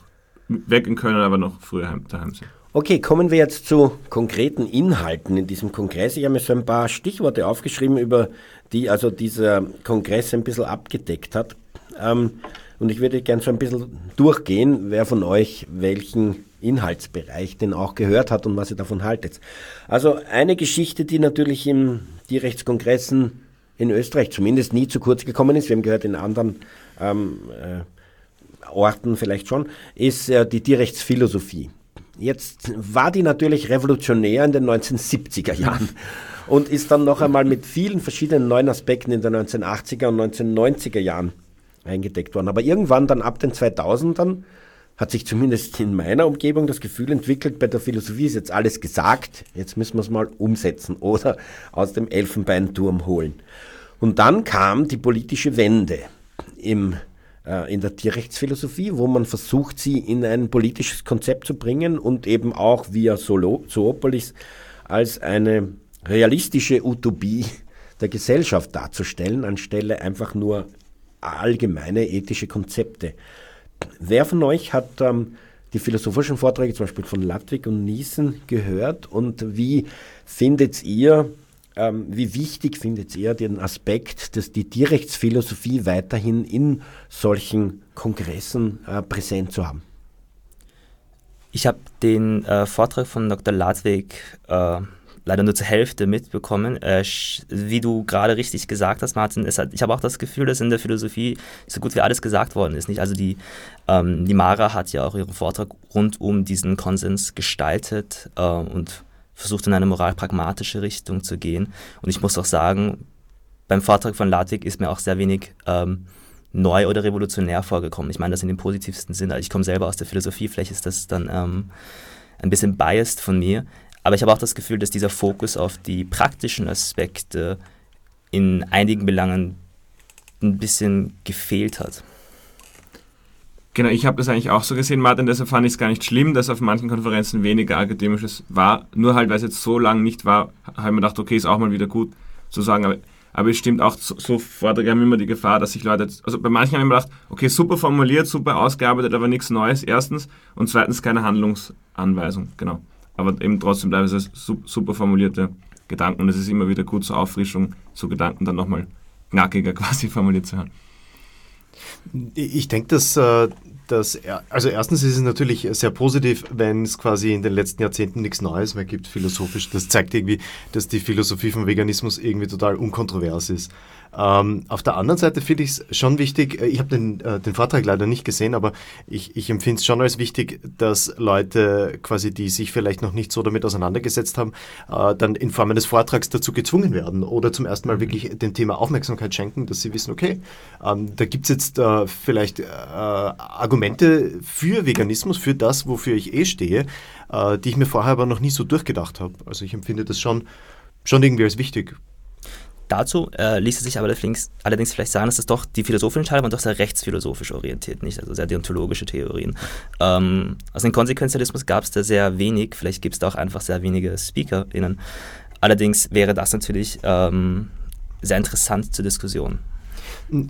weggehen können, aber noch früher daheim sind. Okay, kommen wir jetzt zu konkreten Inhalten in diesem Kongress. Ich habe mir so ein paar Stichworte aufgeschrieben, über die also dieser Kongress ein bisschen abgedeckt hat. Ähm, und ich würde gerne so ein bisschen durchgehen, wer von euch welchen Inhaltsbereich denn auch gehört hat und was ihr davon haltet. Also eine Geschichte, die natürlich im Tierrechtskongressen in Österreich zumindest nie zu kurz gekommen ist, wir haben gehört in anderen ähm, äh, Orten vielleicht schon, ist äh, die Tierrechtsphilosophie. Jetzt war die natürlich revolutionär in den 1970er Jahren und ist dann noch einmal mit vielen verschiedenen neuen Aspekten in den 1980er und 1990er Jahren eingedeckt worden. Aber irgendwann dann ab den 2000ern hat sich zumindest in meiner Umgebung das Gefühl entwickelt, bei der Philosophie ist jetzt alles gesagt, jetzt müssen wir es mal umsetzen oder aus dem Elfenbeinturm holen. Und dann kam die politische Wende im, äh, in der Tierrechtsphilosophie, wo man versucht, sie in ein politisches Konzept zu bringen und eben auch via Solo, Zoopolis als eine realistische Utopie der Gesellschaft darzustellen, anstelle einfach nur allgemeine ethische Konzepte. Wer von euch hat ähm, die philosophischen Vorträge zum Beispiel von Ludwig und Niesen gehört und wie findet ihr, ähm, wie wichtig findet ihr den Aspekt, dass die Tierrechtsphilosophie weiterhin in solchen Kongressen äh, präsent zu haben? Ich habe den äh, Vortrag von Dr. Ludwig äh, leider nur zur Hälfte mitbekommen. Äh, wie du gerade richtig gesagt hast, Martin, hat, ich habe auch das Gefühl, dass in der Philosophie so gut wie alles gesagt worden ist. Nicht? Also die, ähm, die Mara hat ja auch ihren Vortrag rund um diesen Konsens gestaltet äh, und versucht in eine moralpragmatische Richtung zu gehen. Und ich muss auch sagen, beim Vortrag von Ludwig ist mir auch sehr wenig ähm, neu oder revolutionär vorgekommen. Ich meine das in dem positivsten Sinne. Ich komme selber aus der Philosophie, vielleicht ist das dann ähm, ein bisschen biased von mir. Aber ich habe auch das Gefühl, dass dieser Fokus auf die praktischen Aspekte in einigen Belangen ein bisschen gefehlt hat. Genau, ich habe das eigentlich auch so gesehen, Martin, deshalb fand ich es gar nicht schlimm, dass auf manchen Konferenzen weniger Akademisches war. Nur halt, weil es jetzt so lange nicht war, habe ich mir gedacht, okay, ist auch mal wieder gut zu sagen. Aber, aber es stimmt auch, so, so Vorträge haben immer die Gefahr, dass sich Leute, also bei manchen haben ich mir gedacht, okay, super formuliert, super ausgearbeitet, aber nichts Neues, erstens. Und zweitens keine Handlungsanweisung, genau aber eben trotzdem teilweise super formulierte Gedanken und es ist immer wieder gut zur Auffrischung, so Gedanken dann nochmal knackiger quasi formuliert zu hören. Ich denke, dass, äh, dass, also erstens ist es natürlich sehr positiv, wenn es quasi in den letzten Jahrzehnten nichts Neues mehr gibt, philosophisch. Das zeigt irgendwie, dass die Philosophie vom Veganismus irgendwie total unkontrovers ist. Ähm, auf der anderen Seite finde ich es schon wichtig, äh, ich habe den, äh, den Vortrag leider nicht gesehen, aber ich, ich empfinde es schon als wichtig, dass Leute quasi, die sich vielleicht noch nicht so damit auseinandergesetzt haben, äh, dann in Form eines Vortrags dazu gezwungen werden oder zum ersten Mal wirklich dem Thema Aufmerksamkeit schenken, dass sie wissen, okay, ähm, da gibt es jetzt äh, vielleicht äh, Argumente für Veganismus, für das, wofür ich eh stehe, äh, die ich mir vorher aber noch nie so durchgedacht habe. Also ich empfinde das schon, schon irgendwie als wichtig. Dazu äh, ließe sich aber allerdings, allerdings vielleicht sagen, dass das doch die philosophischen Teile waren doch sehr rechtsphilosophisch orientiert, nicht? Also sehr deontologische Theorien. Ähm, also den Konsequenzialismus gab es da sehr wenig, vielleicht gibt es da auch einfach sehr wenige SpeakerInnen. Allerdings wäre das natürlich ähm, sehr interessant zur Diskussion.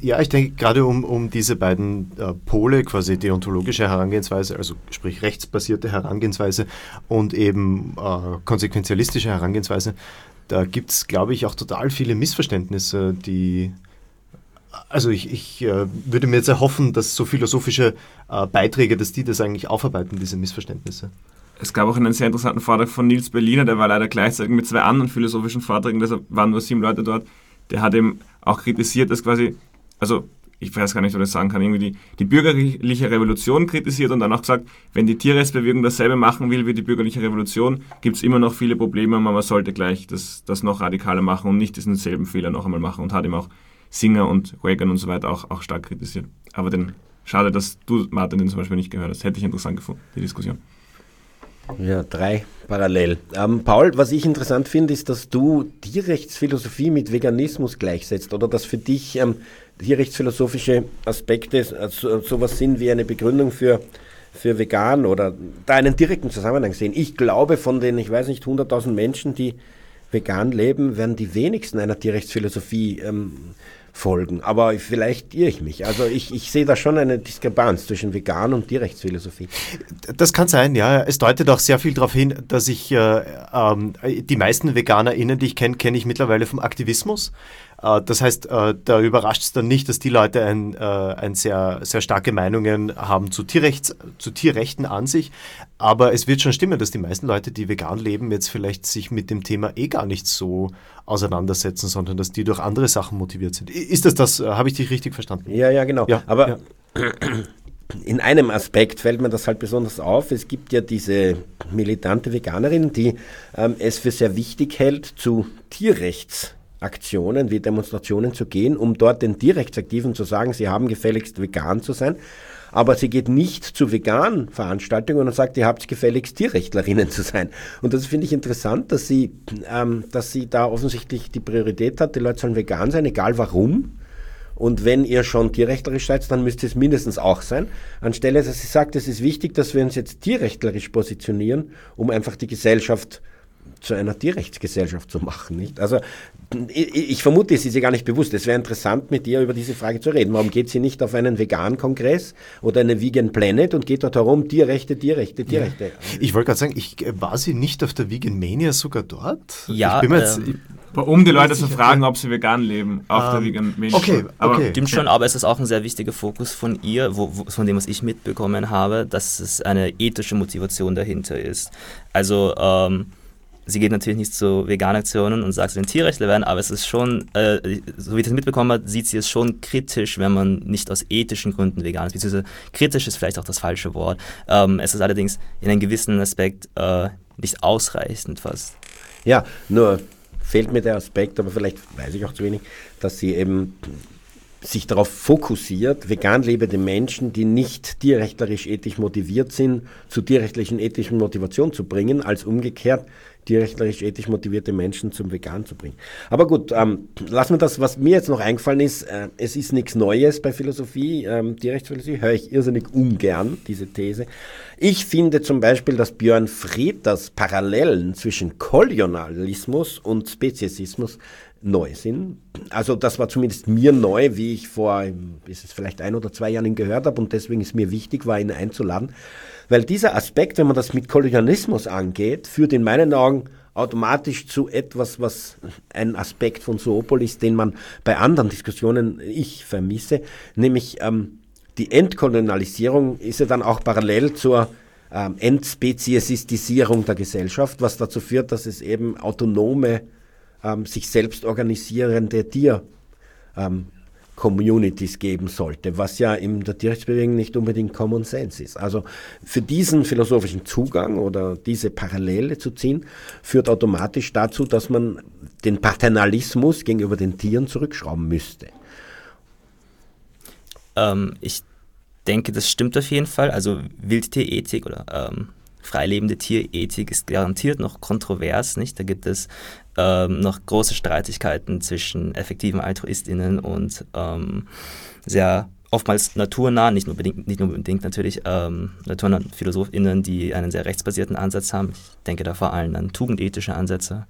Ja, ich denke, gerade um, um diese beiden äh, Pole, quasi deontologische Herangehensweise, also sprich rechtsbasierte Herangehensweise und eben äh, konsequenzialistische Herangehensweise, da gibt es, glaube ich, auch total viele Missverständnisse, die also ich, ich äh, würde mir jetzt erhoffen, dass so philosophische äh, Beiträge, dass die das eigentlich aufarbeiten, diese Missverständnisse. es gab auch einen sehr interessanten Vortrag von Nils Berliner, der war leider gleichzeitig mit zwei anderen philosophischen Vorträgen, deshalb waren nur sieben Leute dort. Der hat eben auch kritisiert, dass quasi, also ich weiß gar nicht, ob ich das sagen kann, irgendwie die, die bürgerliche Revolution kritisiert und dann auch gesagt, wenn die Tierrechtsbewegung dasselbe machen will wie die bürgerliche Revolution, gibt es immer noch viele Probleme und man sollte gleich das, das noch radikaler machen und nicht diesen selben Fehler noch einmal machen und hat ihm auch Singer und Reagan und so weiter auch, auch stark kritisiert. Aber den, schade, dass du, Martin, den zum Beispiel nicht gehört hast. Hätte ich interessant gefunden, die Diskussion. Ja, drei parallel. Ähm, Paul, was ich interessant finde, ist, dass du Tierrechtsphilosophie mit Veganismus gleichsetzt oder dass für dich ähm, tierrechtsphilosophische Aspekte also, sowas sind wie eine Begründung für, für vegan oder da einen direkten Zusammenhang sehen. Ich glaube, von den, ich weiß nicht, 100.000 Menschen, die vegan leben, werden die wenigsten einer Tierrechtsphilosophie ähm, folgen. Aber vielleicht irre ich mich. Also ich, ich sehe da schon eine Diskrepanz zwischen Vegan und Tierrechtsphilosophie. Das kann sein, ja. Es deutet auch sehr viel darauf hin, dass ich äh, äh, die meisten VeganerInnen, die ich kenne, kenne ich mittlerweile vom Aktivismus. Äh, das heißt, äh, da überrascht es dann nicht, dass die Leute ein, äh, ein sehr, sehr starke Meinungen haben zu, Tierrechts, zu Tierrechten an sich. Aber es wird schon stimmen, dass die meisten Leute, die vegan leben, jetzt vielleicht sich mit dem Thema eh gar nicht so auseinandersetzen, sondern dass die durch andere Sachen motiviert sind. Ist das das? Habe ich dich richtig verstanden? Ja, ja, genau. Ja, Aber ja. in einem Aspekt fällt mir das halt besonders auf. Es gibt ja diese militante Veganerin, die ähm, es für sehr wichtig hält, zu Tierrechts Aktionen wie Demonstrationen zu gehen, um dort den Direktaktiven zu sagen, sie haben gefälligst vegan zu sein. Aber sie geht nicht zu veganen Veranstaltungen und sagt, ihr habt gefälligst Tierrechtlerinnen zu sein. Und das finde ich interessant, dass sie, ähm, dass sie da offensichtlich die Priorität hat, die Leute sollen vegan sein, egal warum. Und wenn ihr schon tierrechtlerisch seid, dann müsst ihr es mindestens auch sein. Anstelle, dass sie sagt, es ist wichtig, dass wir uns jetzt tierrechtlerisch positionieren, um einfach die Gesellschaft zu einer Tierrechtsgesellschaft zu machen. Nicht? Also ich, ich vermute, es ist ihr gar nicht bewusst. Es wäre interessant, mit ihr über diese Frage zu reden. Warum geht sie nicht auf einen Vegan-Kongress oder eine Vegan Planet und geht dort herum, Tierrechte, Tierrechte, Tierrechte? Ja. Ich wollte gerade sagen, ich, war sie nicht auf der Vegan Mania sogar dort? Ja, ich bin jetzt, ähm, um die Leute zu fragen, ob sie vegan leben auf um, der ähm, Vegan Mania. Okay, okay. Stimmt schon, aber es ist auch ein sehr wichtiger Fokus von ihr, wo, wo, von dem, was ich mitbekommen habe, dass es eine ethische Motivation dahinter ist. Also ähm, sie geht natürlich nicht zu Veganaktionen und sagt, sie sind Tierrechtler werden, aber es ist schon, äh, so wie ich das mitbekommen habe, sieht sie es schon kritisch, wenn man nicht aus ethischen Gründen vegan ist. Beziehungsweise kritisch ist vielleicht auch das falsche Wort. Ähm, es ist allerdings in einem gewissen Aspekt äh, nicht ausreichend fast. Ja, nur fehlt mir der Aspekt, aber vielleicht weiß ich auch zu wenig, dass sie eben sich darauf fokussiert, vegan lebende Menschen, die nicht tierrechtlerisch ethisch motiviert sind, zu tierrechtlichen ethischen Motivation zu bringen, als umgekehrt tierrechtlerisch ethisch motivierte Menschen zum Vegan zu bringen. Aber gut, ähm, lassen wir das, was mir jetzt noch eingefallen ist, äh, es ist nichts Neues bei Philosophie, ähm, Tierrechtsphilosophie, höre ich irrsinnig ungern, diese These. Ich finde zum Beispiel, dass Björn Frieders Parallelen zwischen Kolonialismus und Speziesismus neu sind. Also das war zumindest mir neu, wie ich vor, ist es vielleicht ein oder zwei Jahren ihn gehört habe und deswegen ist mir wichtig, war ihn einzuladen. Weil dieser Aspekt, wenn man das mit Kolonialismus angeht, führt in meinen Augen automatisch zu etwas, was ein Aspekt von Zoopolis, den man bei anderen Diskussionen ich vermisse, nämlich ähm, die Entkolonialisierung ist ja dann auch parallel zur ähm, Entspeziesistisierung der Gesellschaft, was dazu führt, dass es eben autonome, ähm, sich selbst organisierende Tier ähm, Communities geben sollte, was ja in der Tierrechtsbewegung nicht unbedingt Common Sense ist. Also für diesen philosophischen Zugang oder diese Parallele zu ziehen, führt automatisch dazu, dass man den Paternalismus gegenüber den Tieren zurückschrauben müsste. Ähm, ich denke, das stimmt auf jeden Fall. Also Wildtierethik oder ähm, freilebende Tierethik ist garantiert noch kontrovers, nicht? Da gibt es ähm, noch große Streitigkeiten zwischen effektiven AltruistInnen und ähm, sehr oftmals naturnah, nicht nur, bedingt, nicht nur unbedingt natürlich, ähm, naturnahen PhilosophInnen, die einen sehr rechtsbasierten Ansatz haben. Ich denke da vor allem an tugendethische Ansätze.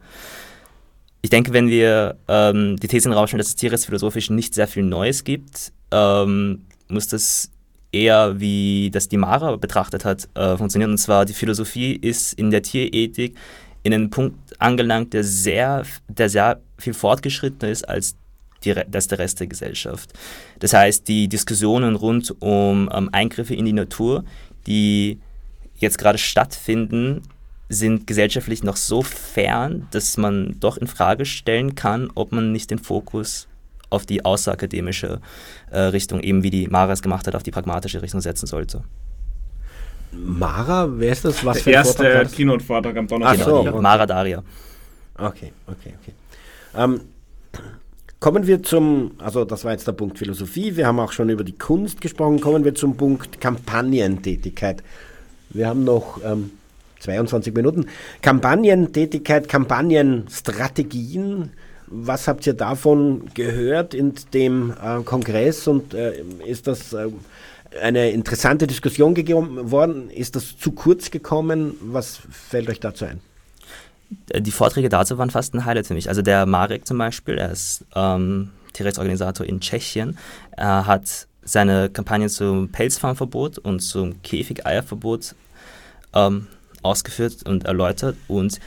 Ich denke, wenn wir ähm, die These in den Raum stellen, dass es tierrechtsphilosophisch nicht sehr viel Neues gibt, ähm, muss das eher, wie das die Mara betrachtet hat, äh, funktionieren. Und zwar, die Philosophie ist in der Tierethik in einen Punkt angelangt, der sehr, der sehr viel fortgeschrittener ist als die, das der Rest der Gesellschaft. Das heißt, die Diskussionen rund um ähm, Eingriffe in die Natur, die jetzt gerade stattfinden, sind gesellschaftlich noch so fern, dass man doch in Frage stellen kann, ob man nicht den Fokus auf die außerakademische äh, Richtung, eben wie die Mara es gemacht hat, auf die pragmatische Richtung setzen sollte. Mara, wer ist das? Was Der für erste Keynote-Vortrag am Donnerstag. Ach so, genau, Mara Daria. Okay, okay, okay. Ähm, kommen wir zum, also das war jetzt der Punkt Philosophie, wir haben auch schon über die Kunst gesprochen, kommen wir zum Punkt Kampagnentätigkeit. Wir haben noch ähm, 22 Minuten. Kampagnentätigkeit, Kampagnenstrategien. Was habt ihr davon gehört in dem äh, Kongress und äh, ist das äh, eine interessante Diskussion gegeben worden? Ist das zu kurz gekommen? Was fällt euch dazu ein? Die Vorträge dazu waren fast ein Highlight für mich. Also der Marek zum Beispiel, er ist ähm, Tierrechtsorganisator in Tschechien, er hat seine Kampagne zum Pelzfarmverbot und zum Käfigeierverbot ähm, ausgeführt und erläutert und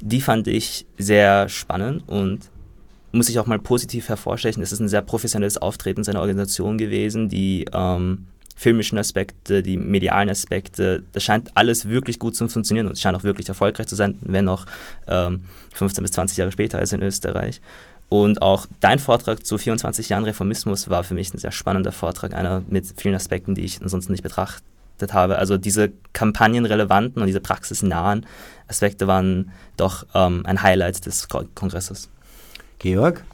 die fand ich sehr spannend und muss ich auch mal positiv hervorstechen. Es ist ein sehr professionelles Auftreten seiner Organisation gewesen, die ähm, filmischen Aspekte, die medialen Aspekte, das scheint alles wirklich gut zu funktionieren und es scheint auch wirklich erfolgreich zu sein, wenn auch ähm, 15 bis 20 Jahre später als in Österreich. Und auch dein Vortrag zu 24 Jahren Reformismus war für mich ein sehr spannender Vortrag, einer mit vielen Aspekten, die ich ansonsten nicht betrachtet habe. Also diese kampagnenrelevanten und diese praxisnahen Aspekte waren doch ähm, ein Highlight des Kongresses. Georg?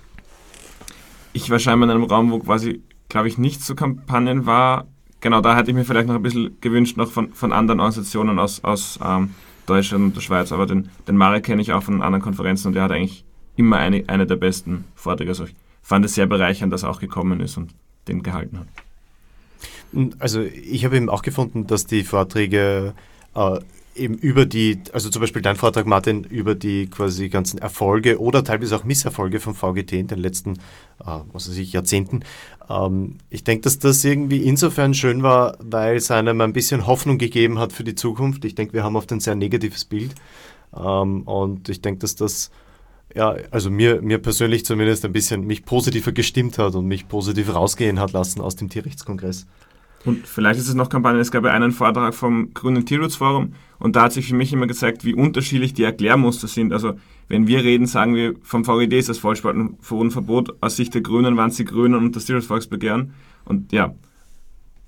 Ich war scheinbar in einem Raum, wo quasi, glaube ich, nicht zu Kampagnen war. Genau, da hätte ich mir vielleicht noch ein bisschen gewünscht, noch von, von anderen Organisationen aus, aus ähm, Deutschland und der Schweiz. Aber den, den Marek kenne ich auch von anderen Konferenzen und der hat eigentlich immer eine, eine der besten Vorträge. Also ich fand es sehr bereichernd, dass er auch gekommen ist und den gehalten hat. Also ich habe eben auch gefunden, dass die Vorträge äh, eben über die, also zum Beispiel dein Vortrag, Martin, über die quasi ganzen Erfolge oder teilweise auch Misserfolge von VGT in den letzten, äh, was weiß ich, Jahrzehnten. Ähm, ich denke, dass das irgendwie insofern schön war, weil es einem ein bisschen Hoffnung gegeben hat für die Zukunft. Ich denke, wir haben oft ein sehr negatives Bild. Ähm, und ich denke, dass das ja, also mir, mir persönlich zumindest ein bisschen mich positiver gestimmt hat und mich positiv rausgehen hat lassen aus dem Tierrechtskongress. Und vielleicht ist es noch Kampagne, es gab ja einen Vortrag vom Grünen Tierschutzforum und da hat sich für mich immer gezeigt, wie unterschiedlich die Erklärmuster sind. Also wenn wir reden, sagen wir, vom VED ist das Vollspaltenverbot, aus Sicht der Grünen waren es die Grünen und das Tierschutzvolksbegehren. Und ja,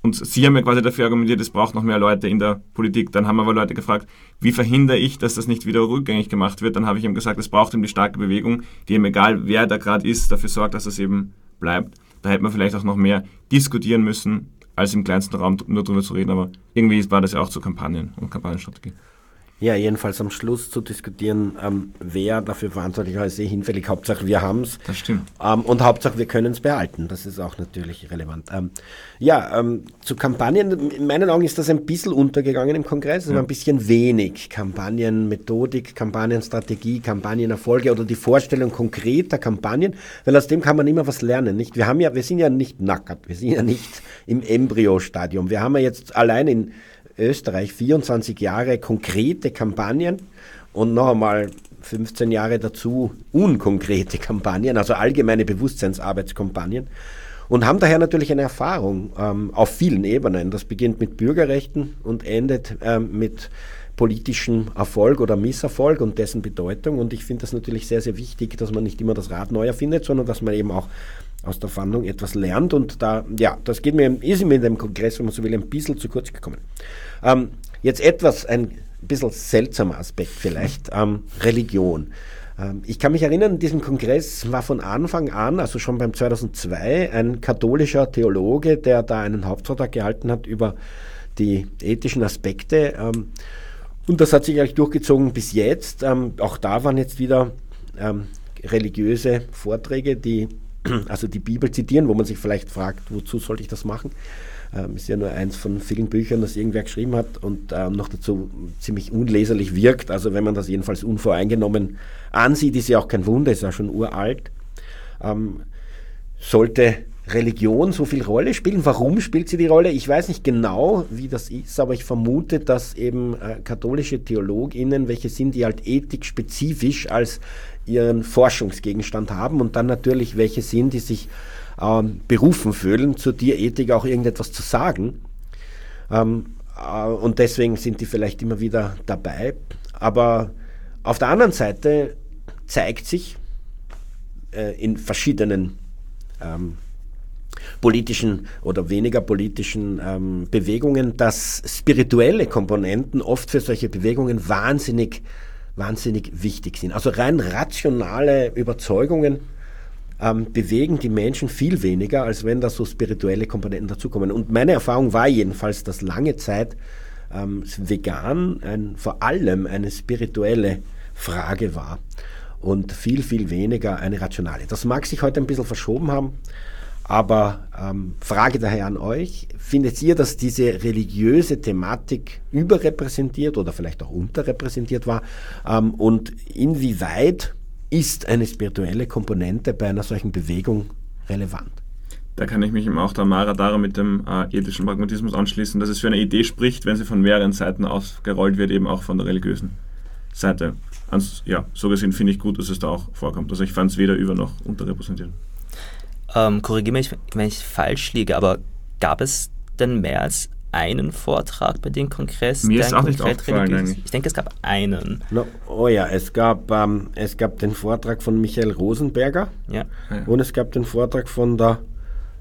und sie haben ja quasi dafür argumentiert, es braucht noch mehr Leute in der Politik. Dann haben aber Leute gefragt, wie verhindere ich, dass das nicht wieder rückgängig gemacht wird? Dann habe ich ihm gesagt, es braucht eben die starke Bewegung, die eben egal wer da gerade ist, dafür sorgt, dass es eben bleibt. Da hätte man vielleicht auch noch mehr diskutieren müssen, als im kleinsten Raum nur darüber zu reden, aber irgendwie war das ja auch zur Kampagnen und Kampagnenstrategie. Ja, jedenfalls am Schluss zu diskutieren, ähm, wer dafür verantwortlich ist, ist eh hinfällig. Hauptsache wir haben es. Das stimmt. Ähm, und Hauptsache wir können es behalten. Das ist auch natürlich relevant. Ähm, ja, ähm, zu Kampagnen, in meinen Augen ist das ein bisschen untergegangen im Kongress. Es ja. war ein bisschen wenig. Kampagnenmethodik, Kampagnenstrategie, Kampagnenerfolge oder die Vorstellung konkreter Kampagnen, weil aus dem kann man immer was lernen. Nicht? Wir, haben ja, wir sind ja nicht nackert, wir sind ja nicht im Embryostadium. Wir haben ja jetzt allein in Österreich 24 Jahre konkrete Kampagnen und noch einmal 15 Jahre dazu unkonkrete Kampagnen, also allgemeine Bewusstseinsarbeitskampagnen und haben daher natürlich eine Erfahrung ähm, auf vielen Ebenen. Das beginnt mit Bürgerrechten und endet ähm, mit politischem Erfolg oder Misserfolg und dessen Bedeutung. Und ich finde das natürlich sehr, sehr wichtig, dass man nicht immer das Rad neu erfindet, sondern dass man eben auch aus der Fahndung etwas lernt. Und da, ja, das geht mir, ist mir in dem Kongress, wenn man so will, ein bisschen zu kurz gekommen. Ähm, jetzt etwas, ein bisschen seltsamer Aspekt vielleicht, ähm, Religion. Ähm, ich kann mich erinnern, in diesem Kongress war von Anfang an, also schon beim 2002, ein katholischer Theologe, der da einen Hauptvortrag gehalten hat über die ethischen Aspekte. Ähm, und das hat sich eigentlich durchgezogen bis jetzt. Ähm, auch da waren jetzt wieder religiöse Vorträge, die also die Bibel zitieren, wo man sich vielleicht fragt, wozu sollte ich das machen? Ähm, ist ja nur eins von vielen Büchern, das irgendwer geschrieben hat und ähm, noch dazu ziemlich unleserlich wirkt. Also wenn man das jedenfalls unvoreingenommen ansieht, ist ja auch kein Wunder, ist ja schon uralt. Ähm, sollte Religion so viel Rolle spielen? Warum spielt sie die Rolle? Ich weiß nicht genau, wie das ist, aber ich vermute, dass eben äh, katholische TheologInnen, welche sind, die halt ethikspezifisch als ihren Forschungsgegenstand haben und dann natürlich welche sind, die sich ähm, berufen fühlen, zur Tierethik auch irgendetwas zu sagen. Ähm, Äh, und deswegen sind die vielleicht immer wieder dabei. Aber auf der anderen Seite zeigt sich äh, in verschiedenen ähm, politischen oder weniger politischen ähm, Bewegungen, dass spirituelle Komponenten oft für solche Bewegungen wahnsinnig, wahnsinnig wichtig sind. Also rein rationale Überzeugungen ähm, bewegen die Menschen viel weniger, als wenn da so spirituelle Komponenten dazukommen. Und meine Erfahrung war jedenfalls, dass lange Zeit ähm, vegan ein, vor allem eine spirituelle Frage war und viel, viel weniger eine rationale. Das mag sich heute ein bisschen verschoben haben, aber ähm, Frage daher an euch, findet ihr, dass diese religiöse Thematik überrepräsentiert oder vielleicht auch unterrepräsentiert war? Ähm, und inwieweit ist eine spirituelle Komponente bei einer solchen Bewegung relevant? Da kann ich mich eben auch der Mara Dara mit dem äh, ethischen Pragmatismus anschließen, dass es für eine Idee spricht, wenn sie von mehreren Seiten ausgerollt wird, eben auch von der religiösen Seite. Ans, ja, so gesehen finde ich gut, dass es da auch vorkommt. Also ich fand es weder über noch unterrepräsentiert. Ähm, Korrigiere mich, wenn ich falsch liege, aber gab es denn mehr als einen Vortrag bei dem Kongress? Mir ist auch nicht aufgefallen eigentlich. Ich denke, es gab einen. No, oh ja, es gab, ähm, es gab den Vortrag von Michael Rosenberger ja. und es gab den Vortrag von der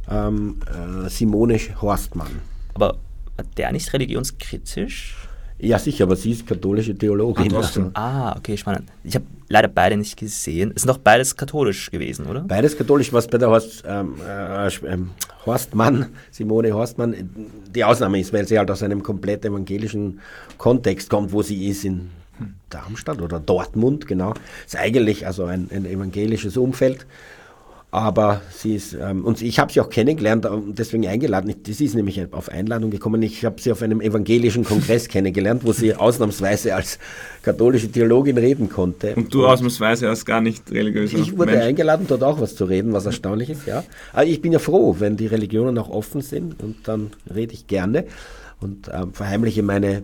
ähm, äh, Simone Horstmann. Aber war der nicht religionskritisch? Ja, sicher, aber sie ist katholische Theologin. Also. Ah, okay, spannend. Ich habe leider beide nicht gesehen. Es sind doch beides katholisch gewesen, oder? Beides katholisch, was bei der Horst, ähm, äh, ähm, Horstmann, Simone Horstmann, die Ausnahme ist, weil sie halt aus einem komplett evangelischen Kontext kommt, wo sie ist in Darmstadt oder Dortmund, genau. Ist eigentlich also ein, ein evangelisches Umfeld. Aber sie ist, ähm, und ich habe sie auch kennengelernt und deswegen eingeladen. Das ist nämlich auf Einladung gekommen. Ich habe sie auf einem evangelischen Kongress kennengelernt, wo sie ausnahmsweise als katholische Theologin reden konnte. Und du und ausnahmsweise als gar nicht religiöser Ich wurde Mensch. eingeladen, dort auch was zu reden, was erstaunlich ist, ja. Aber ich bin ja froh, wenn die Religionen auch offen sind und dann rede ich gerne und äh, verheimliche meine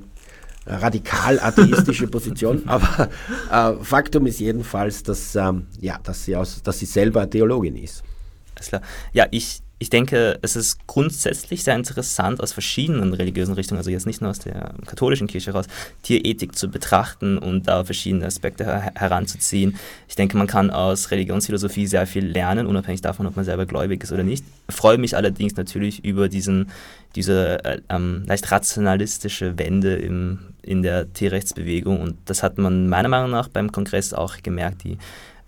radikal atheistische Position, aber äh, Faktum ist jedenfalls, dass, ähm, ja, dass, sie aus, dass sie selber Theologin ist. Ja, ich, ich denke, es ist grundsätzlich sehr interessant, aus verschiedenen religiösen Richtungen, also jetzt nicht nur aus der katholischen Kirche heraus, Tierethik zu betrachten und da verschiedene Aspekte her heranzuziehen. Ich denke, man kann aus Religionsphilosophie sehr viel lernen, unabhängig davon, ob man selber gläubig ist oder nicht. Ich freue mich allerdings natürlich über diesen, diese äh, ähm, leicht rationalistische Wende im, in der Tierrechtsbewegung und das hat man meiner Meinung nach beim Kongress auch gemerkt, die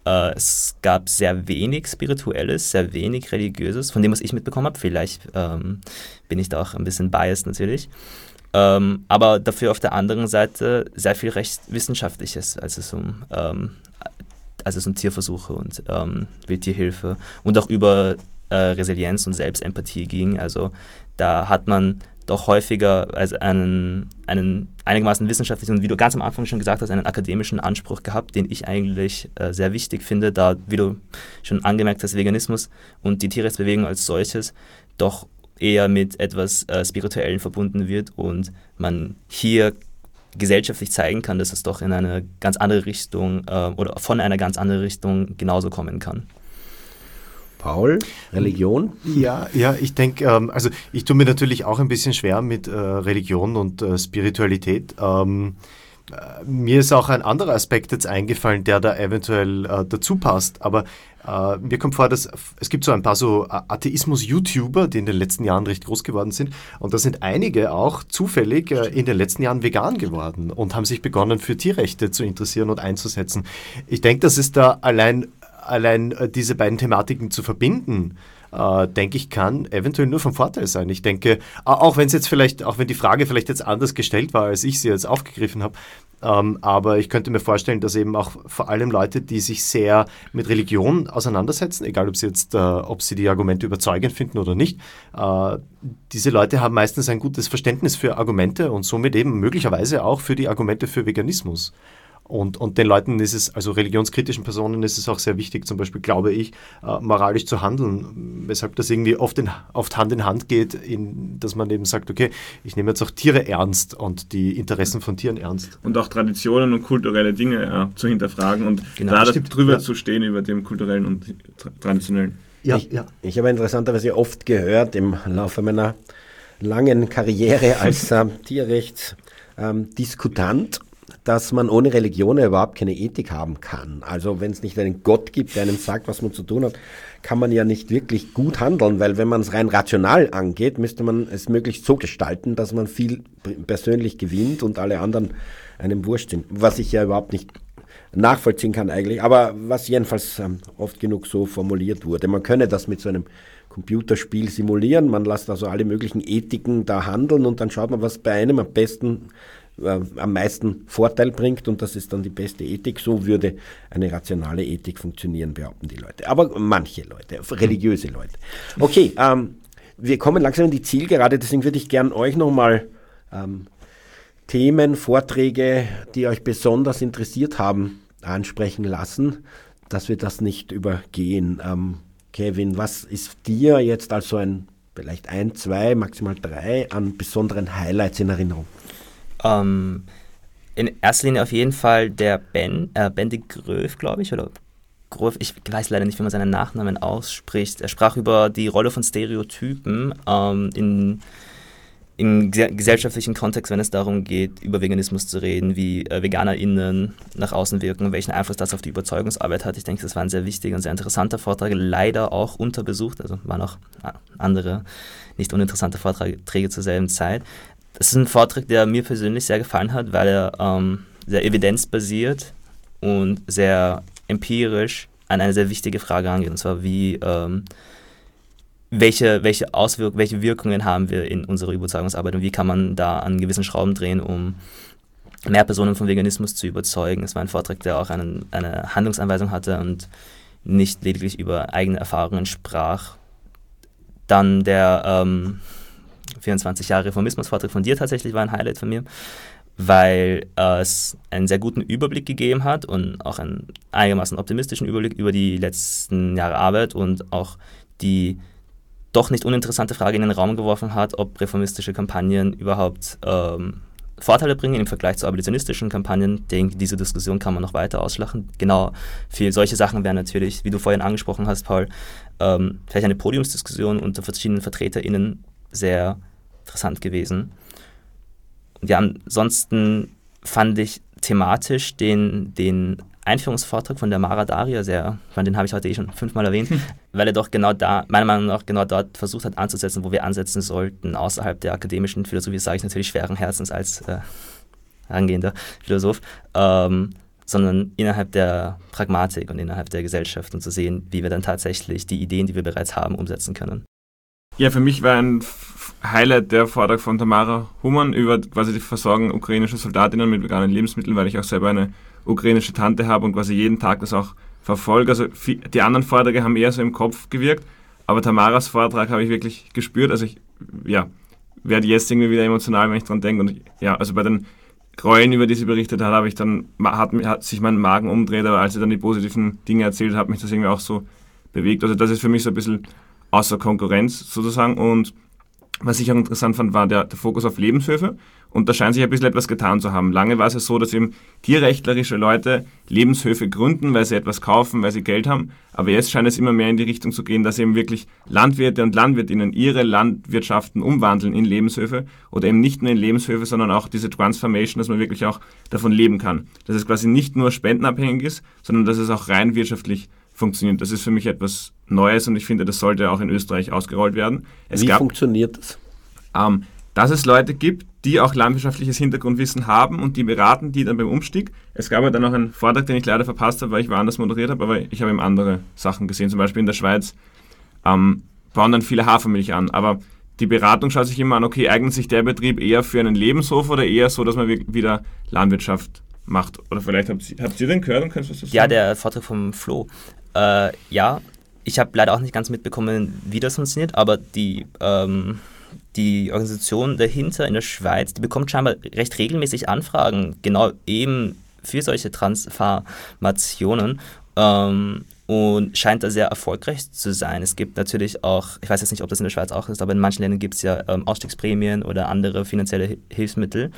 äh, es gab sehr wenig Spirituelles, sehr wenig Religiöses, von dem, was ich mitbekommen habe. Vielleicht ähm, bin ich da auch ein bisschen biased natürlich. Ähm, aber dafür auf der anderen Seite sehr viel recht Wissenschaftliches, als es um, ähm, als es um Tierversuche und ähm, Wildtierhilfe und auch über äh, Resilienz und Selbstempathie ging. Also da hat man doch häufiger als einen, einen einigermaßen wissenschaftlichen und wie du ganz am Anfang schon gesagt hast, einen akademischen Anspruch gehabt, den ich eigentlich äh, sehr wichtig finde, da, wie du schon angemerkt hast, Veganismus und die Tierrechtsbewegung als solches doch eher mit etwas äh, Spirituellen verbunden wird und man hier gesellschaftlich zeigen kann, dass es doch in eine ganz andere Richtung äh, oder von einer ganz anderen Richtung genauso kommen kann. Paul, Religion? Ja, ja, ich denke, ähm, also ich tue mir natürlich auch ein bisschen schwer mit äh, Religion und äh, Spiritualität. Ähm, äh, mir ist auch ein anderer Aspekt jetzt eingefallen, der da eventuell äh, dazu passt. Aber äh, mir kommt vor, dass es gibt so ein paar so Atheismus-YouTuber, die in den letzten Jahren recht groß geworden sind. Und da sind einige auch zufällig äh, in den letzten Jahren vegan geworden und haben sich begonnen, für Tierrechte zu interessieren und einzusetzen. Ich denke, das ist da allein allein äh, diese beiden Thematiken zu verbinden, äh, denke ich, kann eventuell nur vom Vorteil sein. Ich denke, auch wenn es jetzt vielleicht, auch wenn die Frage vielleicht jetzt anders gestellt war, als ich sie jetzt aufgegriffen habe, ähm, aber ich könnte mir vorstellen, dass eben auch vor allem Leute, die sich sehr mit Religion auseinandersetzen, egal ob sie jetzt, äh, ob sie die Argumente überzeugend finden oder nicht, äh, diese Leute haben meistens ein gutes Verständnis für Argumente und somit eben möglicherweise auch für die Argumente für Veganismus. Und, und den Leuten ist es, also religionskritischen Personen ist es auch sehr wichtig, zum Beispiel glaube ich, äh, moralisch zu handeln, weshalb das irgendwie oft, in, oft Hand in Hand geht, in, dass man eben sagt, okay, ich nehme jetzt auch Tiere ernst und die Interessen von Tieren ernst. Und auch Traditionen und kulturelle Dinge ja, zu hinterfragen und genau, da drüber ja. zu stehen über dem kulturellen und tra traditionellen. Ja, ich, ja. ich habe interessanterweise oft gehört im Laufe meiner langen Karriere als äh, Tierrechtsdiskutant, ähm, dass man ohne Religion überhaupt keine Ethik haben kann. Also wenn es nicht einen Gott gibt, der einem sagt, was man zu tun hat, kann man ja nicht wirklich gut handeln, weil wenn man es rein rational angeht, müsste man es möglichst so gestalten, dass man viel persönlich gewinnt und alle anderen einem wurscht sind. Was ich ja überhaupt nicht nachvollziehen kann eigentlich, aber was jedenfalls ähm, oft genug so formuliert wurde. Man könne das mit so einem Computerspiel simulieren, man lässt also alle möglichen Ethiken da handeln und dann schaut man, was bei einem am besten äh, am meisten Vorteil bringt und das ist dann die beste Ethik. So würde eine rationale Ethik funktionieren, behaupten die Leute. Aber manche Leute, religiöse Leute. Okay, ähm, wir kommen langsam in die Zielgerade, deswegen würde ich gern euch nochmal ähm, Themen, Vorträge, die euch besonders interessiert haben, ansprechen lassen, dass wir das nicht übergehen. Ähm, Kevin, was ist dir jetzt als so ein, vielleicht ein, zwei, maximal drei an besonderen Highlights in Erinnerung? Ähm, in erster Linie auf jeden Fall der Ben, äh, Bendig Gröf, glaube ich, oder Gröf, ich weiß leider nicht, wie man seinen Nachnamen ausspricht. Er sprach über die Rolle von Stereotypen ähm, in im gesellschaftlichen Kontext, wenn es darum geht, über Veganismus zu reden, wie äh, VeganerInnen nach außen wirken, welchen Einfluss das auf die Überzeugungsarbeit hat. Ich denke, das war ein sehr wichtiger und sehr interessanter Vortrag, leider auch unterbesucht, also waren auch äh, andere nicht uninteressante Vorträge zur selben Zeit. Das ist ein Vortrag, der mir persönlich sehr gefallen hat, weil er ähm, sehr evidenzbasiert und sehr empirisch an eine sehr wichtige Frage angeht, und zwar wie ähm, welche, welche Auswirkungen, welche Wirkungen haben wir in unserer Überzeugungsarbeit und wie kann man da an gewissen Schrauben drehen, um mehr Personen vom Veganismus zu überzeugen. Es war ein Vortrag, der auch einen, eine Handlungsanweisung hatte und nicht lediglich über eigene Erfahrungen sprach. Dann der ähm, 24 Jahre Reformismus-Vortrag von dir tatsächlich war ein Highlight von mir, weil es einen sehr guten Überblick gegeben hat und auch einen einigermaßen optimistischen Überblick über die letzten Jahre Arbeit und auch die doch nicht uninteressante Frage in den Raum geworfen hat, ob reformistische Kampagnen überhaupt ähm, Vorteile bringen im Vergleich zu abolitionistischen Kampagnen. Ich denke, diese Diskussion kann man noch weiter ausschlachen. Genau, für solche Sachen wäre natürlich, wie du vorhin angesprochen hast, Paul, ähm, vielleicht eine Podiumsdiskussion unter verschiedenen VertreterInnen sehr interessant gewesen. Und ja, ansonsten fand ich thematisch den, den Einführungsvortrag von der Mara Daria sehr, von den habe ich heute eh schon fünfmal erwähnt, weil er doch genau da, meiner Meinung nach, genau dort versucht hat anzusetzen, wo wir ansetzen sollten, außerhalb der akademischen Philosophie, sage ich natürlich schweren Herzens als äh, angehender Philosoph, ähm, sondern innerhalb der Pragmatik und innerhalb der Gesellschaft und zu sehen, wie wir dann tatsächlich die Ideen, die wir bereits haben, umsetzen können. Ja, für mich war ein Highlight der Vortrag von Tamara Humann über quasi die Versorgung ukrainischer Soldatinnen mit veganen Lebensmitteln, weil ich auch selber eine ukrainische Tante habe und quasi jeden Tag das auch verfolge. Also die anderen Vorträge haben eher so im Kopf gewirkt, aber Tamaras Vortrag habe ich wirklich gespürt. Also ich, ja, werde jetzt irgendwie wieder emotional, wenn ich dran denke. Und ich, ja, also bei den Gräueln, über die sie berichtet hat, habe ich dann, hat, hat sich mein Magen umdreht, aber als sie dann die positiven Dinge erzählt hat, hat mich das irgendwie auch so bewegt. Also das ist für mich so ein bisschen außer Konkurrenz sozusagen und was ich auch interessant fand, war der, der, Fokus auf Lebenshöfe. Und da scheint sich ein bisschen etwas getan zu haben. Lange war es ja so, dass eben tierrechtlerische Leute Lebenshöfe gründen, weil sie etwas kaufen, weil sie Geld haben. Aber jetzt scheint es immer mehr in die Richtung zu gehen, dass eben wirklich Landwirte und Landwirtinnen ihre Landwirtschaften umwandeln in Lebenshöfe. Oder eben nicht nur in Lebenshöfe, sondern auch diese Transformation, dass man wirklich auch davon leben kann. Dass es quasi nicht nur spendenabhängig ist, sondern dass es auch rein wirtschaftlich funktioniert. Das ist für mich etwas Neues und ich finde, das sollte auch in Österreich ausgerollt werden. Es Wie gab, funktioniert das? Ähm, dass es Leute gibt, die auch landwirtschaftliches Hintergrundwissen haben und die beraten die dann beim Umstieg. Es gab ja dann auch einen Vortrag, den ich leider verpasst habe, weil ich woanders moderiert habe, aber ich habe eben andere Sachen gesehen. Zum Beispiel in der Schweiz ähm, bauen dann viele Hafermilch an, aber die Beratung schaut sich immer an, okay, eignet sich der Betrieb eher für einen Lebenshof oder eher so, dass man wieder Landwirtschaft macht? Oder vielleicht habt ihr, habt ihr den gehört und könnt was Ja, der Vortrag vom Flo. Äh, ja, ich habe leider auch nicht ganz mitbekommen, wie das funktioniert, aber die, ähm, die Organisation dahinter in der Schweiz, die bekommt scheinbar recht regelmäßig Anfragen, genau eben für solche Transformationen. Ähm, und scheint da sehr erfolgreich zu sein. Es gibt natürlich auch, ich weiß jetzt nicht, ob das in der Schweiz auch ist, aber in manchen Ländern gibt es ja ähm, Ausstiegsprämien oder andere finanzielle Hilfsmittel.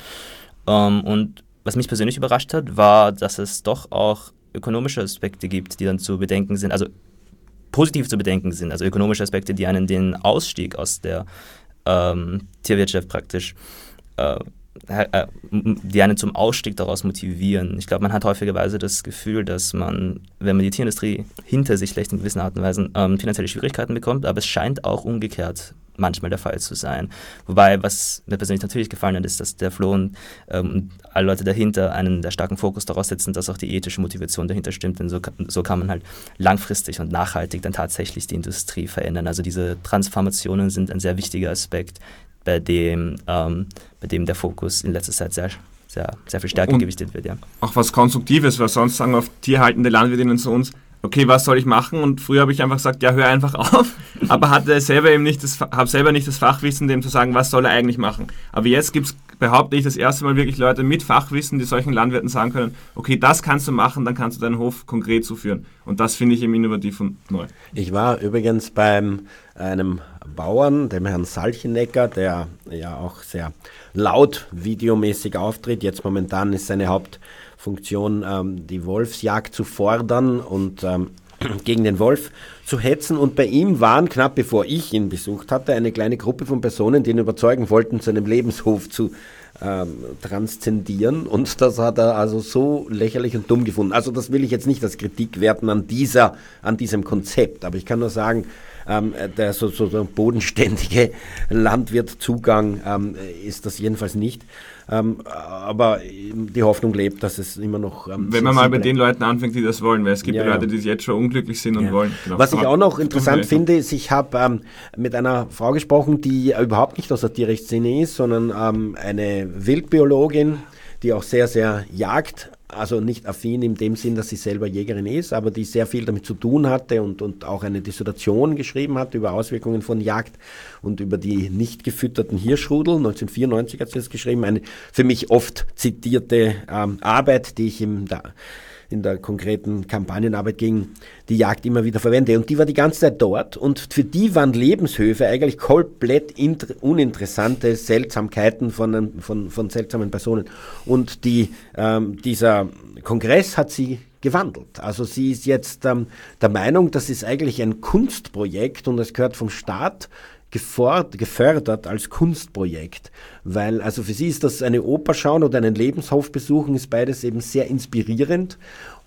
Ähm, und was mich persönlich überrascht hat, war, dass es doch auch ökonomische Aspekte gibt, die dann zu bedenken sind, also positiv zu bedenken sind, also ökonomische Aspekte, die einen den Ausstieg aus der ähm, Tierwirtschaft praktisch äh, äh, die einen zum Ausstieg daraus motivieren. Ich glaube, man hat häufigerweise das Gefühl, dass man, wenn man die Tierindustrie hinter sich lässt, in gewissen Arten und Weisen ähm, finanzielle Schwierigkeiten bekommt, aber es scheint auch umgekehrt manchmal der Fall zu sein. Wobei, was mir persönlich natürlich gefallen hat, ist, dass der Flo und ähm, alle Leute dahinter einen der starken Fokus daraus setzen, dass auch die ethische Motivation dahinter stimmt, denn so, so kann man halt langfristig und nachhaltig dann tatsächlich die Industrie verändern. Also diese Transformationen sind ein sehr wichtiger Aspekt, bei dem, ähm, bei dem der Fokus in letzter Zeit sehr, sehr, sehr viel stärker und gewichtet wird. Ja. Auch was Konstruktives, weil sonst sagen oft tierhaltende Landwirtinnen zu uns, okay, was soll ich machen? Und früher habe ich einfach gesagt, ja, hör einfach auf, aber hatte selber eben nicht das, habe selber nicht das Fachwissen, dem zu sagen, was soll er eigentlich machen. Aber jetzt gibt es, behaupte ich, das erste Mal wirklich Leute mit Fachwissen, die solchen Landwirten sagen können, okay, das kannst du machen, dann kannst du deinen Hof konkret zuführen. Und das finde ich eben innovativ und neu. Ich war übrigens beim einem Bauern, dem Herrn Salchenecker, der ja auch sehr laut videomäßig auftritt. Jetzt momentan ist seine Hauptfunktion, ähm, die Wolfsjagd zu fordern und ähm, gegen den Wolf zu hetzen. Und bei ihm waren, knapp bevor ich ihn besucht hatte, eine kleine Gruppe von Personen, die ihn überzeugen wollten, zu einem Lebenshof zu ähm, transzendieren. Und das hat er also so lächerlich und dumm gefunden. Also das will ich jetzt nicht als Kritik werten an, dieser, an diesem Konzept. Aber ich kann nur sagen, ähm, der so, so, so bodenständige Landwirtzugang ähm, ist das jedenfalls nicht. Ähm, aber die Hoffnung lebt, dass es immer noch. Ähm, Wenn man mal bei den Leuten anfängt, die das wollen, weil es gibt ja, Leute, die jetzt schon unglücklich sind und wollen. Genau. Was ich auch noch interessant finde, ist, ich habe ähm, mit einer Frau gesprochen, die überhaupt nicht aus der Tierrechtsszene ist, sondern ähm, eine Wildbiologin, die auch sehr, sehr Jagd also nicht affin in dem Sinn, dass sie selber Jägerin ist, aber die sehr viel damit zu tun hatte und, und auch eine Dissertation geschrieben hat über Auswirkungen von Jagd und über die nicht gefütterten Hirschrudel. 1994 hat sie das geschrieben, eine für mich oft zitierte ähm, Arbeit, die ich im da, in der konkreten Kampagnenarbeit gegen die Jagd immer wieder verwende. Und die war die ganze Zeit dort und für die waren Lebenshöfe eigentlich komplett uninteressante Seltsamkeiten von, von, von seltsamen Personen. Und die, ähm, dieser Kongress hat sie gewandelt. Also sie ist jetzt ähm, der Meinung, das ist eigentlich ein Kunstprojekt und es gehört vom Staat gefördert als Kunstprojekt, weil also für sie ist das eine Oper schauen oder einen Lebenshof besuchen, ist beides eben sehr inspirierend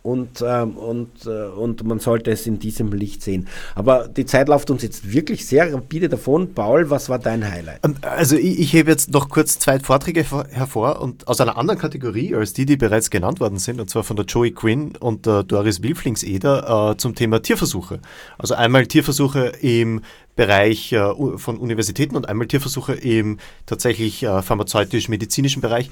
und, ähm, und, äh, und man sollte es in diesem Licht sehen. Aber die Zeit läuft uns jetzt wirklich sehr rapide davon. Paul, was war dein Highlight? Ähm, also ich, ich hebe jetzt noch kurz zwei Vorträge hervor und aus einer anderen Kategorie als die, die bereits genannt worden sind, und zwar von der Joey Quinn und der Doris Wilflingseder äh, zum Thema Tierversuche. Also einmal Tierversuche im Bereich äh, von Universitäten und einmal Tierversuche im tatsächlich äh, pharmazeutisch-medizinischen Bereich.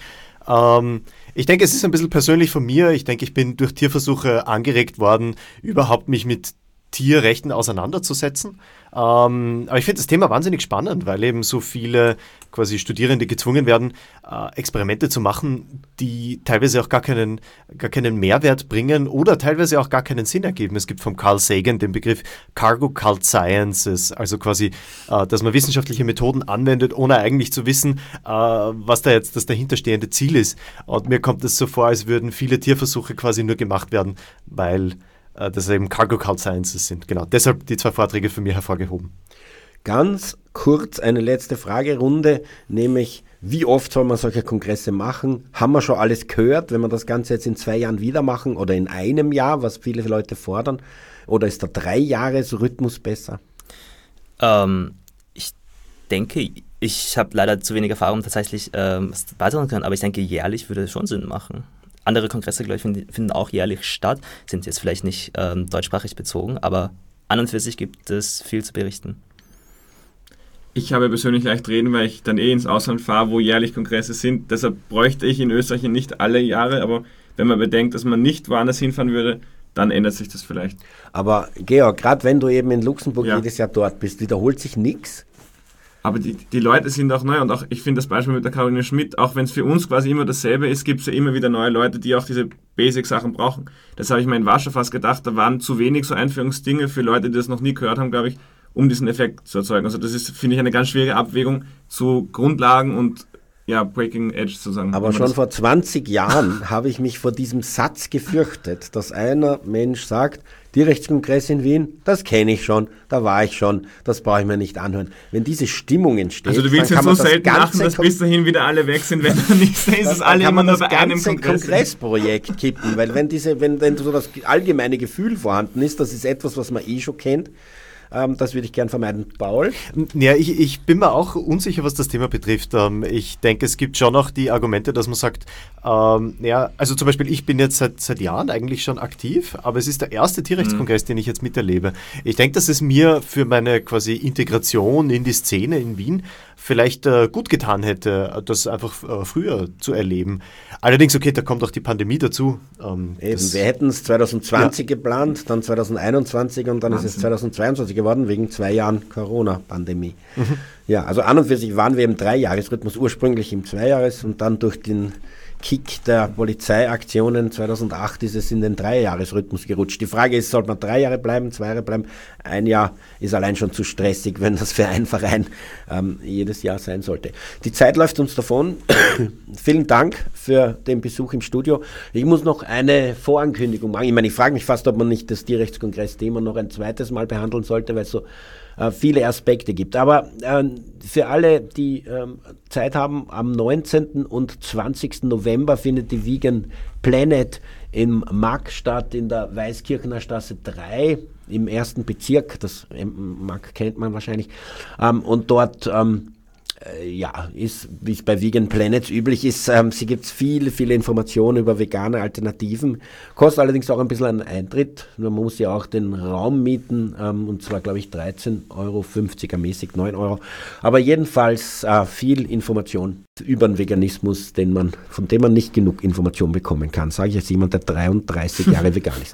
Ähm, ich denke, es ist ein bisschen persönlich von mir. Ich denke, ich bin durch Tierversuche angeregt worden, überhaupt mich mit Tierrechten auseinanderzusetzen. Ähm, aber ich finde das Thema wahnsinnig spannend, weil eben so viele quasi Studierende gezwungen werden, äh, Experimente zu machen, die teilweise auch gar keinen, gar keinen Mehrwert bringen oder teilweise auch gar keinen Sinn ergeben. Es gibt vom Carl Sagan den Begriff Cargo Cult Sciences, also quasi, äh, dass man wissenschaftliche Methoden anwendet, ohne eigentlich zu wissen, äh, was da jetzt das dahinterstehende Ziel ist. Und mir kommt es so vor, als würden viele Tierversuche quasi nur gemacht werden, weil äh, dass es eben Cargo Cult Sciences sind. Genau, deshalb die zwei Vorträge für mich hervorgehoben. Ganz kurz eine letzte Fragerunde, nämlich wie oft soll man solche Kongresse machen? Haben wir schon alles gehört, wenn wir das Ganze jetzt in zwei Jahren wieder machen oder in einem Jahr, was viele Leute fordern? Oder ist der Drei-Jahres-Rhythmus besser? Ähm, ich denke, ich habe leider zu wenig Erfahrung tatsächlich ähm, was beitragen können, aber ich denke, jährlich würde es schon Sinn machen andere Kongresse, glaube ich, finden, auch jährlich statt, sind jetzt vielleicht nicht ähm, deutschsprachig bezogen, aber an und für sich gibt es viel zu berichten. Ich habe persönlich leicht reden, weil ich dann eh ins Ausland fahre, wo jährlich Kongresse sind. Deshalb bräuchte ich in Österreich nicht alle Jahre, aber wenn man bedenkt, dass man nicht woanders hinfahren würde, dann ändert sich das vielleicht. Aber Georg, gerade wenn du eben in Luxemburg ja. jedes Jahr dort bist, wiederholt sich nichts? Aber die, die Leute sind auch neu und auch ich finde das Beispiel mit der Caroline Schmidt, auch wenn es für uns quasi immer dasselbe ist, gibt es ja immer wieder neue Leute, die auch diese Basic-Sachen brauchen. Das habe ich mir in Warschau fast gedacht, da waren zu wenig so Einführungsdinge für Leute, die das noch nie gehört haben, glaube ich, um diesen Effekt zu erzeugen. Also das ist, finde ich, eine ganz schwierige Abwägung zu Grundlagen und ja, Breaking Edge zu sagen. Aber schon vor 20 Jahren habe ich mich vor diesem Satz gefürchtet, dass einer Mensch sagt, Tierrechtskongress in Wien, das kenne ich schon, da war ich schon, das brauche ich mir nicht anhören. Wenn diese Stimmung entsteht, Also du willst jetzt so selten machen, dass bis dahin wieder alle weg sind, wenn du nicht ist es alle immer nur bei einem Kongress. Kongressprojekt kippen, weil wenn diese, wenn, wenn so das allgemeine Gefühl vorhanden ist, das ist etwas, was man eh schon kennt, ähm, das würde ich gern vermeiden. Paul? Ja, ich, ich bin mir auch unsicher, was das Thema betrifft. Ähm, ich denke, es gibt schon auch die Argumente, dass man sagt, ähm, ja, also zum Beispiel, ich bin jetzt seit, seit Jahren eigentlich schon aktiv, aber es ist der erste Tierrechtskongress, mhm. den ich jetzt miterlebe. Ich denke, dass es mir für meine quasi Integration in die Szene in Wien vielleicht äh, gut getan hätte, das einfach äh, früher zu erleben. Allerdings, okay, da kommt auch die Pandemie dazu. Ähm, Eben, wir hätten es 2020 ja. geplant, dann 2021 und dann Wahnsinn. ist es 2022 geworden, wegen zwei Jahren Corona-Pandemie. Mhm. Ja, also an und für sich waren wir im Dreijahresrhythmus, ursprünglich im Zweijahres und dann durch den Kick der Polizeiaktionen 2008 ist es in den Dreijahresrhythmus gerutscht. Die Frage ist, soll man drei Jahre bleiben, zwei Jahre bleiben? Ein Jahr ist allein schon zu stressig, wenn das für einen Verein ähm, jedes Jahr sein sollte. Die Zeit läuft uns davon. Vielen Dank für den Besuch im Studio. Ich muss noch eine Vorankündigung machen. Ich meine, ich frage mich fast, ob man nicht das Tierrechtskongress-Thema noch ein zweites Mal behandeln sollte, weil so äh, viele Aspekte gibt. Aber äh, für alle, die ähm, Zeit haben, am 19. und 20. November findet die Vegan Planet im Mack statt, in der Weißkirchener Straße 3 im ersten Bezirk. Das ähm, Mack kennt man wahrscheinlich. Ähm, und dort ähm, äh, ja, ist, wie es bei Vegan Planets üblich ist, ähm, sie gibt viele, viele Informationen über vegane Alternativen. Kostet allerdings auch ein bisschen einen Eintritt. Man muss ja auch den Raum mieten, ähm, und zwar, glaube ich, 13,50 Euro, ermäßigt 9 Euro. Aber jedenfalls äh, viel Information über den Veganismus, den man, von dem man nicht genug Information bekommen kann. Sage ich als jemand, der 33 Jahre vegan ist.